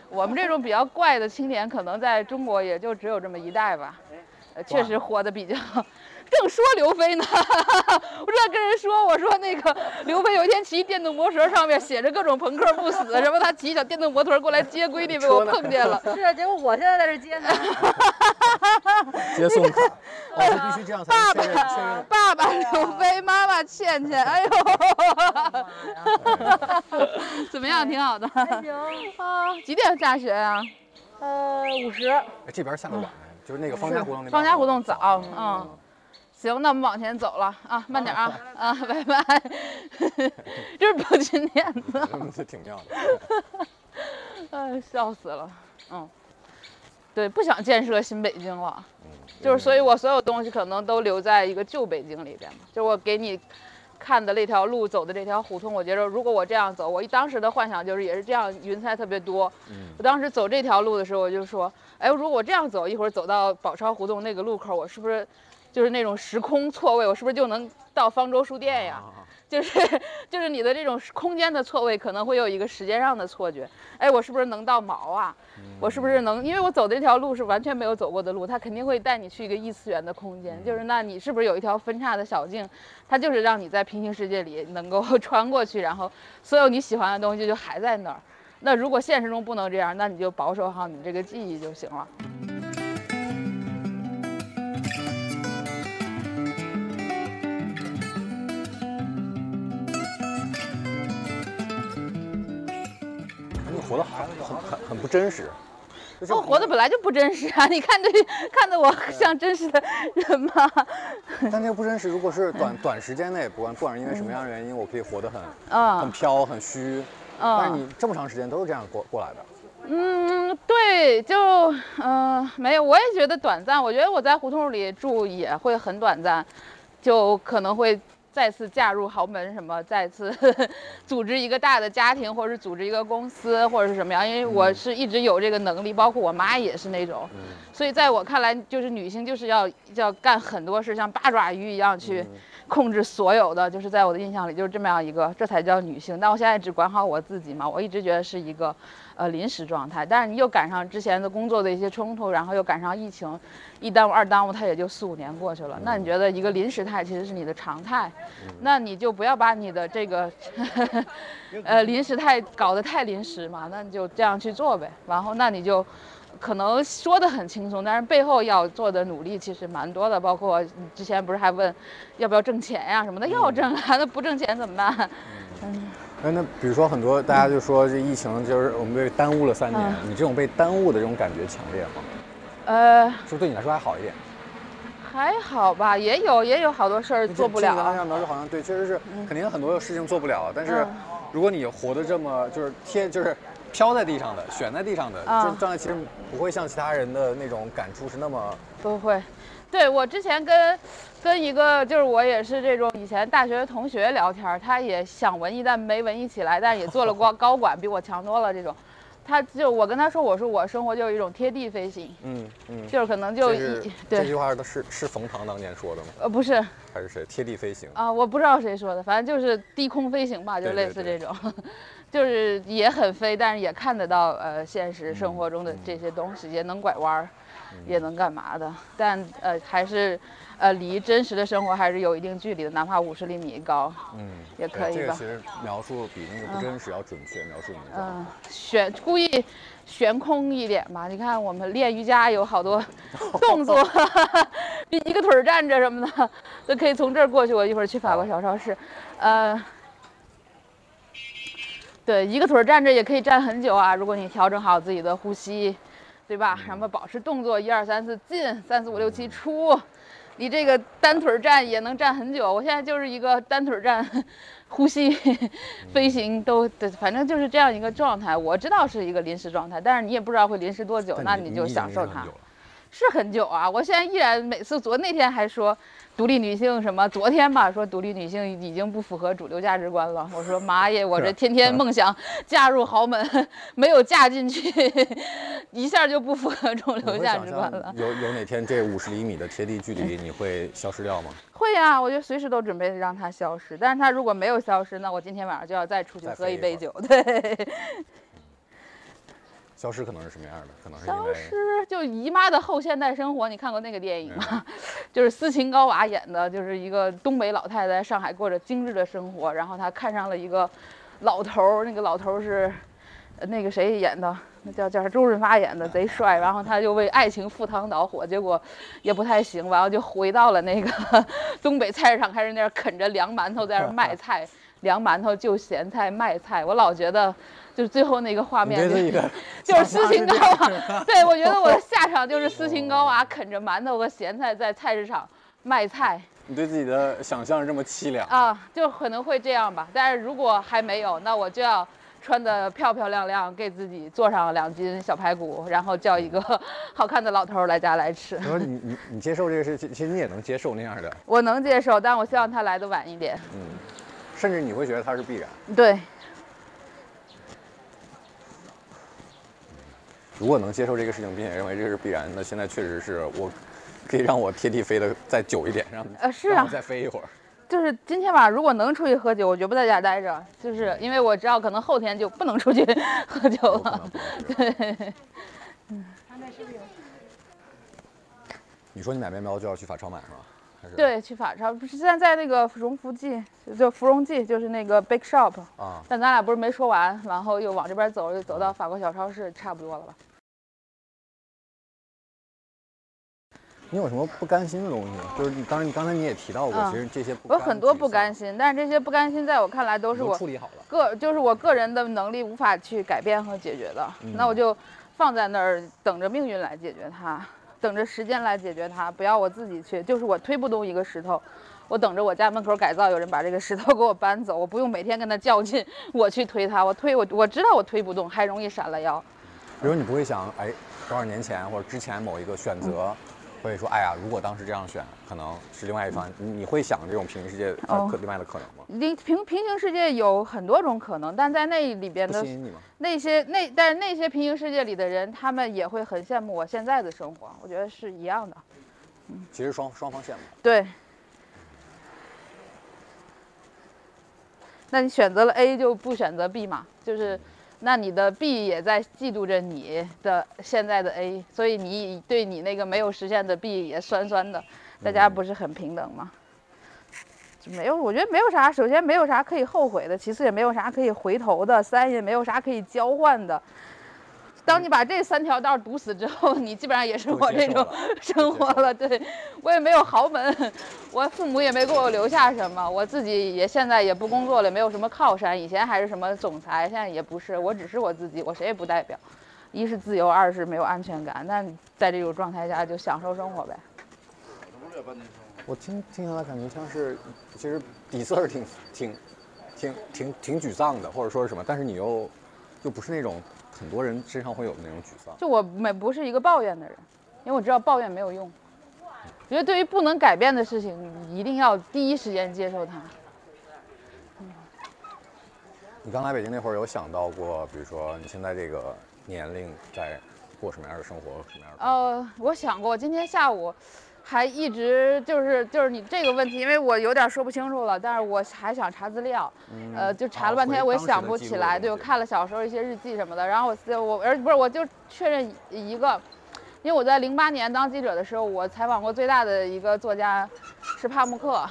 我们这种比较怪的青年，可能在中国也就只有这么一代吧，呃，确实活得比较。正说刘飞呢，我正在跟人说，我说那个刘飞有一天骑电动摩托，上面写着各种朋克不死，什么他骑小电动摩托过来接闺女，被我碰见了。是啊，结果我现在在这接呢。接送卡，哦，必须这样才爸爸，爸爸刘飞，妈妈倩倩，哎呦，怎么样？挺好的。还行啊。几点下学呀？呃，五十。这边下的晚，就是那个方家胡同那边。方家胡同早，嗯。行，那我们往前走了啊，慢点啊啊，拜拜。这是表情链子，这挺妙的。哎，笑死了。嗯，对，不想建设新北京了。嗯。就是，所以我所有东西可能都留在一个旧北京里边嘛。就我给你看的那条路，走的这条胡同，我觉着如果我这样走，我一当时的幻想就是也是这样，云彩特别多。嗯。我当时走这条路的时候，我就说，哎，如果我这样走，一会儿走到宝钞胡同那个路口，我是不是？就是那种时空错位，我是不是就能到方舟书店呀？就是 就是你的这种空间的错位，可能会有一个时间上的错觉。哎，我是不是能到毛啊？我是不是能？因为我走的这条路是完全没有走过的路，它肯定会带你去一个异次元的空间。就是那你是不是有一条分叉的小径？它就是让你在平行世界里能够 穿过去，然后所有你喜欢的东西就还在那儿。那如果现实中不能这样，那你就保守好你这个记忆就行了。活得很很很很不真实。我活的本来就不真实啊！你看这看的我像真实的人吗？但这个不真实，如果是短短时间内，不管不管是因为什么样的原因，我可以活得很啊很飘很虚。但是你这么长时间都是这样过过来的。嗯，对，就嗯没有，我也觉得短暂。我觉得我在胡同里住也会很短暂，就可能会。再次嫁入豪门什么？再次 组织一个大的家庭，或者是组织一个公司，或者是什么样？因为我是一直有这个能力，包括我妈也是那种。所以在我看来，就是女性就是要要干很多事，像八爪鱼一样去控制所有的。就是在我的印象里，就是这么样一个，这才叫女性。但我现在只管好我自己嘛，我一直觉得是一个。呃，临时状态，但是你又赶上之前的工作的一些冲突，然后又赶上疫情，一耽误二耽误，它也就四五年过去了。那你觉得一个临时态其实是你的常态，那你就不要把你的这个呃临时态搞得太临时嘛，那你就这样去做呗。然后那你就可能说的很轻松，但是背后要做的努力其实蛮多的。包括你之前不是还问要不要挣钱呀什么的，要挣啊，那不挣钱怎么办？嗯。那那比如说很多大家就说这疫情就是我们被耽误了三年，你这种被耽误的这种感觉强烈吗？呃，是不是对你来说还好一点？还好吧，也有也有好多事儿做不了。刚才描述好像对，确实是肯定很多事情做不了。但是如果你活得这么就是贴就是飘在地上的悬在地上的，就状态其实不会像其他人的那种感触是那么不会。对我之前跟跟一个就是我也是这种以前大学同学聊天，他也想文艺，但没文艺起来，但也做了高 高管，比我强多了。这种，他就我跟他说，我说我生活就是一种贴地飞行，嗯嗯，就是可能就一这句话是是冯唐当年说的吗？呃，不是，还是谁？贴地飞行啊，我不知道谁说的，反正就是低空飞行吧，就类似这种，就是也很飞，但是也看得到呃现实生活中的这些东西，也能拐弯儿。也能干嘛的，但呃还是，呃离真实的生活还是有一定距离的，哪怕五十厘米高，嗯，也可以吧。这个其实描述比那个不真实要准确，描述你嗯，悬故意悬空一点吧。你看我们练瑜伽有好多 动作，一个腿站着什么的，都可以从这儿过去。我一会儿去法国小超市，呃，对，一个腿站着也可以站很久啊。如果你调整好自己的呼吸。对吧？然后保持动作，一二三四进，三四五六七出。你这个单腿站也能站很久。我现在就是一个单腿站，呼吸、飞行都，反正就是这样一个状态。我知道是一个临时状态，但是你也不知道会临时多久，那你就享受它。是很久啊！我现在依然每次，昨那天还说。独立女性什么？昨天吧，说独立女性已经不符合主流价值观了。我说妈耶，我这天天梦想嫁入豪门，没有嫁进去，一下就不符合主流价值观了。有有哪天这五十厘米的贴地距离你会消失掉吗？会呀，我就随时都准备让它消失。但是它如果没有消失，那我今天晚上就要再出去喝一杯酒。对。消失可能是什么样的？可能是消失就姨妈的后现代生活。你看过那个电影吗？就是斯琴高娃演的，就是一个东北老太太在上海过着精致的生活，然后她看上了一个老头儿，那个老头儿是那个谁演的？那叫叫周润发演的，贼帅。然后她就为爱情赴汤蹈火，结果也不太行，完了就回到了那个 东北菜市场，开始那儿啃着凉馒头，在那儿卖菜，凉馒头就咸菜卖菜。我老觉得。就是最后那个画面，就是斯琴高娃。对，我觉得我的下场就是斯琴高娃啃着馒头和咸菜在菜市场卖菜。你对自己的想象是这么凄凉啊？就可能会这样吧。但是如果还没有，那我就要穿的漂漂亮亮，给自己做上两斤小排骨，然后叫一个 好看的老头来家来吃。你说你你你接受这个事，其实你也能接受那样的。我能接受，但我希望他来的晚一点。嗯，甚至你会觉得他是必然。对。如果能接受这个事情，并且认为这是必然，那现在确实是我，可以让我贴地飞的再久一点，让呃是啊，再飞一会儿。就是今天晚上如果能出去喝酒，我绝不在家待着，就是因为我知道可能后天就不能出去喝酒了。对。嗯。你说你买面包就要去法超买是吧？还是？对，去法超，不是现在在那个荣福记，就芙蓉记，就是那个 Big Shop 啊。但咱俩不是没说完，然后又往这边走，就走到法国小超市，差不多了吧？你有什么不甘心的东西？就是你当然，你刚才你也提到过，其实这些不我很多不甘心，但是这些不甘心在我看来都是我处理好了，个就是我个人的能力无法去改变和解决的，那我就放在那儿等着命运来解决它，等着时间来解决它，不要我自己去，就是我推不动一个石头，我等着我家门口改造有人把这个石头给我搬走，我不用每天跟他较劲，我去推它，我推我我知道我推不动，还容易闪了腰。比如你不会想，哎，多少年前或者之前某一个选择。会说，哎呀，如果当时这样选，可能是另外一方。你会想这种平行世界可另外的可能吗？平平平行世界有很多种可能，但在那里边的那些那，但是那些平行世界里的人，他们也会很羡慕我现在的生活。我觉得是一样的。嗯，其实双双方羡慕。对。那你选择了 A 就不选择 B 嘛？就是。那你的 B 也在嫉妒着你的现在的 A，所以你对你那个没有实现的 B 也酸酸的，大家不是很平等吗？没有，我觉得没有啥，首先没有啥可以后悔的，其次也没有啥可以回头的，三也没有啥可以交换的。当你把这三条道堵死之后，你基本上也是我这种 生活了。对，我也没有豪门，我父母也没给我留下什么，我自己也现在也不工作了，没有什么靠山。以前还是什么总裁，现在也不是，我只是我自己，我谁也不代表。一是自由，二是没有安全感。那在这种状态下就享受生活呗。我听听下来感觉像是，其实底色是挺挺挺挺挺沮丧的，或者说是什么，但是你又又不是那种。很多人身上会有那种沮丧，就我没不是一个抱怨的人，因为我知道抱怨没有用。我觉得对于不能改变的事情，你一定要第一时间接受它。你刚来北京那会儿有想到过，比如说你现在这个年龄在过什么样的生活，什么样的？呃，我想过，今天下午。还一直就是就是你这个问题，因为我有点说不清楚了，但是我还想查资料，呃，就查了半天，我也想不起来。对我看了小时候一些日记什么的，然后我我而不是我就确认一个，因为我在零八年当记者的时候，我采访过最大的一个作家是帕慕克，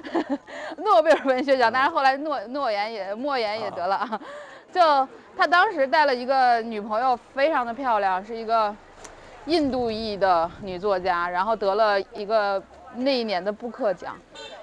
诺贝尔文学奖，但是后来诺诺言也莫言也得了啊，就他当时带了一个女朋友，非常的漂亮，是一个。印度裔的女作家，然后得了一个那一年的布克奖，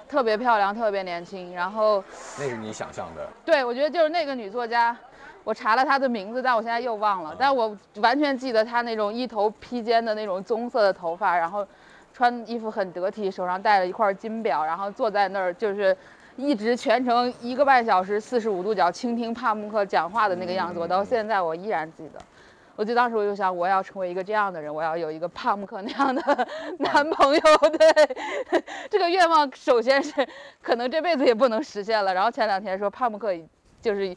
特别漂亮，特别年轻。然后那是你想象的？对，我觉得就是那个女作家，我查了她的名字，但我现在又忘了。但我完全记得她那种一头披肩的那种棕色的头发，然后穿衣服很得体，手上戴了一块金表，然后坐在那儿就是一直全程一个半小时四十五度角倾听帕慕克讲话的那个样子，我到现在我依然记得。我就当时我就想，我要成为一个这样的人，我要有一个帕慕克那样的 男朋友。对，这个愿望首先是可能这辈子也不能实现了。然后前两天说帕慕克就是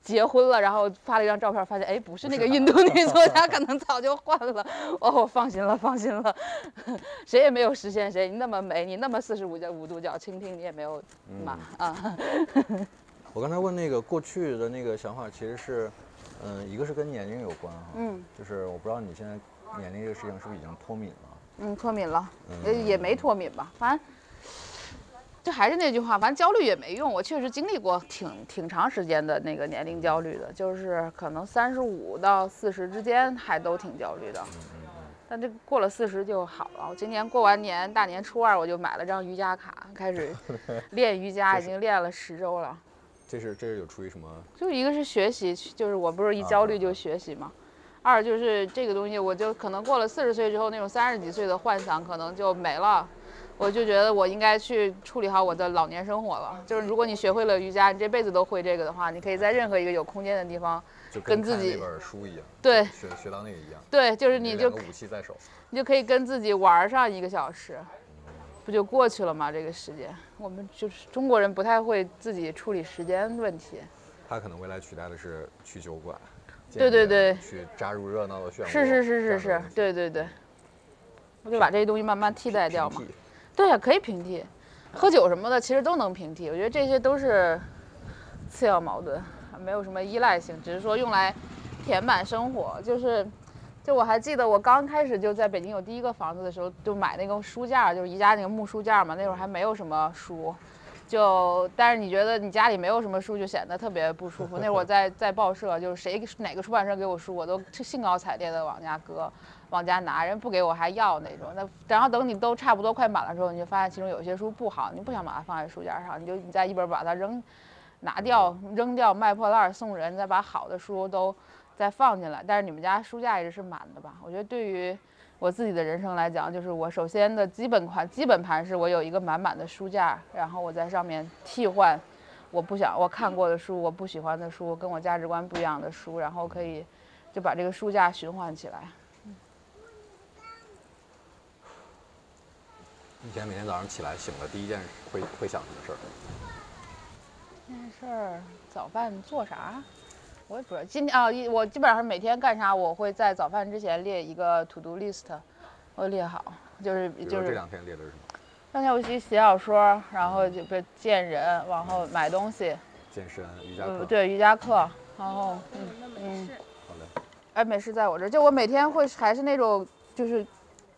结婚了，然后发了一张照片，发现哎不是那个印度 女作家，可能早就换了。哦，我放心了，放心了，谁也没有实现谁。你那么美，你那么四十五角五度角倾听，你也没有嘛啊。我刚才问那个过去的那个想法，其实是。嗯，一个是跟年龄有关哈，嗯，就是我不知道你现在年龄这个事情是不是已经脱敏了？嗯，脱敏了，也也没脱敏吧，反正就还是那句话，反正焦虑也没用。我确实经历过挺挺长时间的那个年龄焦虑的，就是可能三十五到四十之间还都挺焦虑的，但这过了四十就好了。我今年过完年大年初二我就买了张瑜伽卡，开始练瑜伽，已经练了十周了。这是这是有出于什么？就一个是学习，就是我不是一焦虑就学习嘛。二就是这个东西，我就可能过了四十岁之后，那种三十几岁的幻想可能就没了。我就觉得我应该去处理好我的老年生活了。就是如果你学会了瑜伽，你这辈子都会这个的话，你可以在任何一个有空间的地方，就跟自己那本书一样，对，学学到那个一样，对，就是你就武器在手，你就可以跟自己玩上一个小时。不就过去了吗？这个时间，我们就是中国人不太会自己处理时间问题。他可能未来取代的是去酒馆，对对对，去扎入热闹的漩涡。是是是是是，对对对。我就把这些东西慢慢替代掉嘛。对呀，可以平替，喝酒什么的其实都能平替。我觉得这些都是次要矛盾，没有什么依赖性，只是说用来填满生活，就是。就我还记得我刚开始就在北京有第一个房子的时候，就买那个书架，就是宜家那个木书架嘛，那会儿还没有什么书。就，但是你觉得你家里没有什么书，就显得特别不舒服。那会儿我在 在报社，就是谁哪个出版社给我书，我都兴高采烈的往家搁，往家拿，人不给我还要那种。那然后等你都差不多快满了之后，你就发现其中有些书不好，你不想把它放在书架上，你就你再一本把它扔，拿掉扔掉卖破烂送人，再把好的书都再放进来。但是你们家书架一直是满的吧？我觉得对于。我自己的人生来讲，就是我首先的基本款、基本盘是我有一个满满的书架，然后我在上面替换我不想我看过的书、我不喜欢的书、跟我价值观不一样的书，然后可以就把这个书架循环起来。以前每天早上起来醒了，第一件会会想什么事儿？这件事儿，早饭做啥？我也不知道，今天啊，一我基本上每天干啥，我会在早饭之前列一个 to do list，我列好，就是就是。这两天列的是什么？两天我写写小说，然后就不见人，然后买东西。健身、瑜伽课。对瑜伽课，然后嗯嗯。好嘞。哎，美食在我这，就我每天会还是那种就是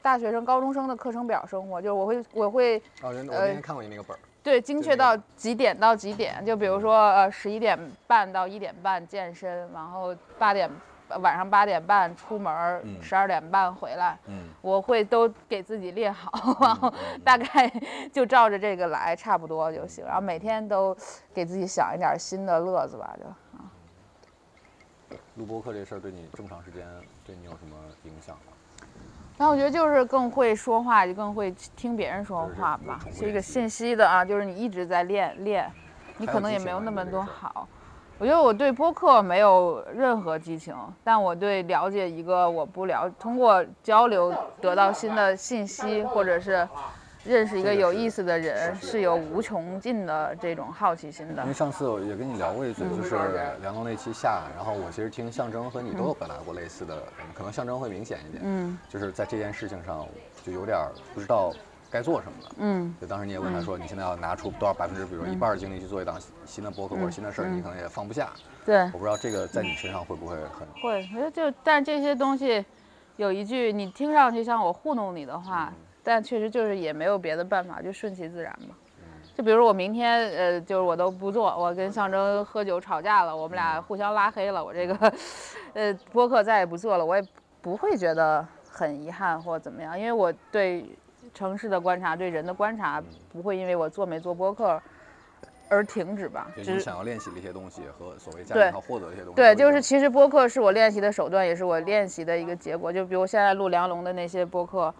大学生、高中生的课程表生活，就是我会我会。哦，我那天看过你那个本儿。对，精确到几点到几点？就比如说，呃，十一点半到一点半健身，然后八点晚上八点半出门，十二点半回来。嗯，我会都给自己列好，然后大概 就照着这个来，差不多就行。然后每天都给自己想一点新的乐子吧，就啊。录播课这事儿对你这么长时间，对你有什么影响吗？然后我觉得就是更会说话，就更会听别人说话吧，是一个信息的啊，就是你一直在练练，你可能也没有那么多好。我觉得我对播客没有任何激情，但我对了解一个我不了，通过交流得到新的信息，或者是。认识一个有意思的人是有无穷尽的这种好奇心的。因为上次我也跟你聊过一嘴，就是梁龙那期下，然后我其实听象征和你都有表达过类似的，可能象征会明显一点。嗯，就是在这件事情上就有点不知道该做什么了。嗯，就当时你也问他说，你现在要拿出多少百分之，比如说一半的精力去做一档新的博客或者新的事儿，你可能也放不下。对，我不知道这个在你身上会不会很会？我觉得就但这些东西，有一句你听上去像我糊弄你的话。但确实就是也没有别的办法，就顺其自然嘛。就比如我明天，呃，就是我都不做，我跟象征喝酒吵架了，我们俩互相拉黑了，我这个，呃，播客再也不做了，我也不会觉得很遗憾或怎么样，因为我对城市的观察，对人的观察，不会因为我做没做播客而停止吧。就是想要练习的一些东西和所谓价值上获得的一些东西。对，就是其实播客是我练习的手段，也是我练习的一个结果。就比如现在录梁龙的那些播客。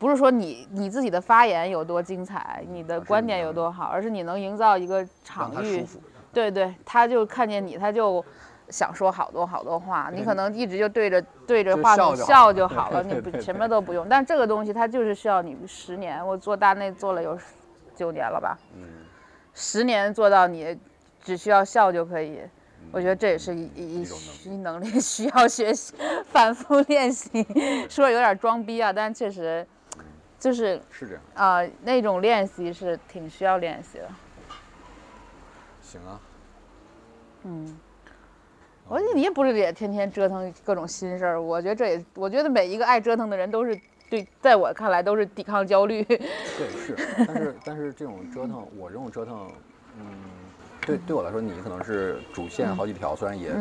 不是说你你自己的发言有多精彩，你的观点有多好，而是你能营造一个场域，对对，他就看见你，他就想说好多好多话，你可能一直就对着对着话筒笑就好了，你不前面都不用。但这个东西它就是需要你十年，我做大内做了有九年了吧，嗯，十年做到你只需要笑就可以，我觉得这也是一一一能力 需要学习，反复练习，说有点装逼啊，但确实。就是是这样啊，那种练习是挺需要练习的。行啊。嗯。我说你也不是也天天折腾各种心事儿，我觉得这也，我觉得每一个爱折腾的人都是对，在我看来都是抵抗焦虑。对，是，但是但是这种折腾，我这种折腾，嗯，对对我来说，你可能是主线好几条，虽然也。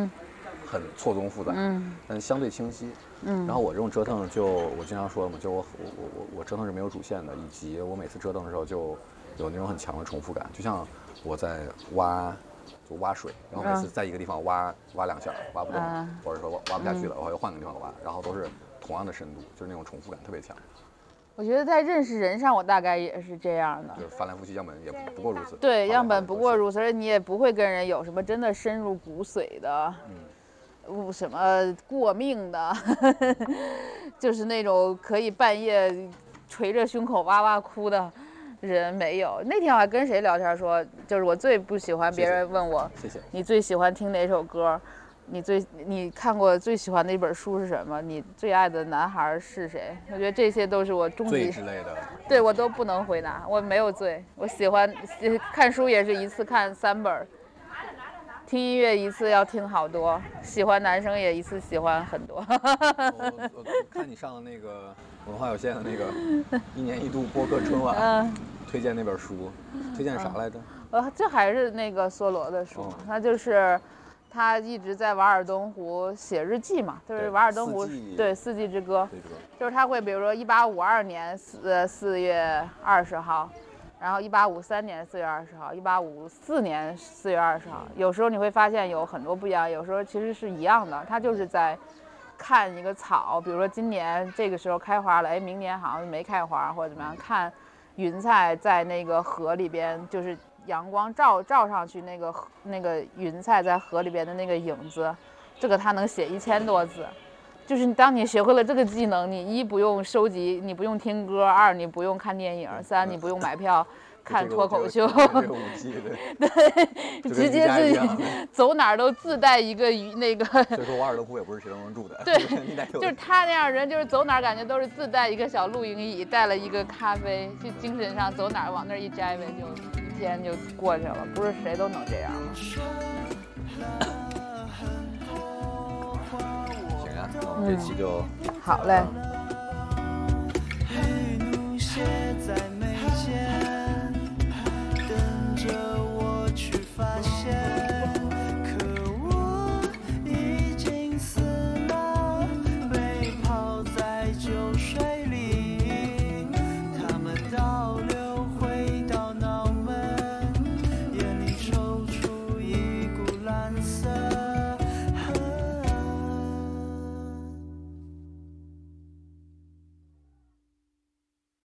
很错综复杂，嗯，但相对清晰，嗯。然后我这种折腾，就我经常说的嘛，就我我我我我折腾是没有主线的，以及我每次折腾的时候就有那种很强的重复感，就像我在挖，就挖水，然后每次在一个地方挖挖两下挖不动，或者说挖不下去了，我又换个地方挖，然后都是同样的深度，就是那种重复感特别强。我觉得在认识人上，我大概也是这样的，就是翻来覆去样本也不过如此。对，样本不过如此，而你也不会跟人有什么真的深入骨髓的。嗯。不什么过命的，就是那种可以半夜捶着胸口哇哇哭的人没有。那天我还跟谁聊天说，就是我最不喜欢别人问我，谢谢你最喜欢听哪首歌？你最你看过最喜欢的一本书是什么？你最爱的男孩是谁？我觉得这些都是我终极之类的，对我都不能回答。我没有最，我喜欢看书也是一次看三本。听音乐一次要听好多，喜欢男生也一次喜欢很多。我我看你上的那个文化有限的那个 一年一度播客春晚，推荐那本书，推荐啥来着？呃，这还是那个梭罗的书，那就是他一直在瓦尔登湖写日记嘛，就是瓦尔登湖对四季之歌，就是他会比如说一八五二年四四月二十号。然后，一八五三年四月二十号，一八五四年四月二十号，有时候你会发现有很多不一样，有时候其实是一样的。他就是在看一个草，比如说今年这个时候开花了，哎，明年好像没开花或者怎么样。看云彩在那个河里边，就是阳光照照上去，那个那个云彩在河里边的那个影子，这个他能写一千多字。就是当你学会了这个技能，你一不用收集，你不用听歌；二你不用看电影；三你不用买票 看脱口秀。对，直接自己走哪儿都自带一个那个。所以说瓦尔德湖也不是谁都能住的。对，就是他那样人，就是走哪儿感觉都是自带一个小露营椅，带了一个咖啡，就精神上走哪儿往那儿一摘呗，就一天就过去了。不是谁都能这样。嗯。好嘞。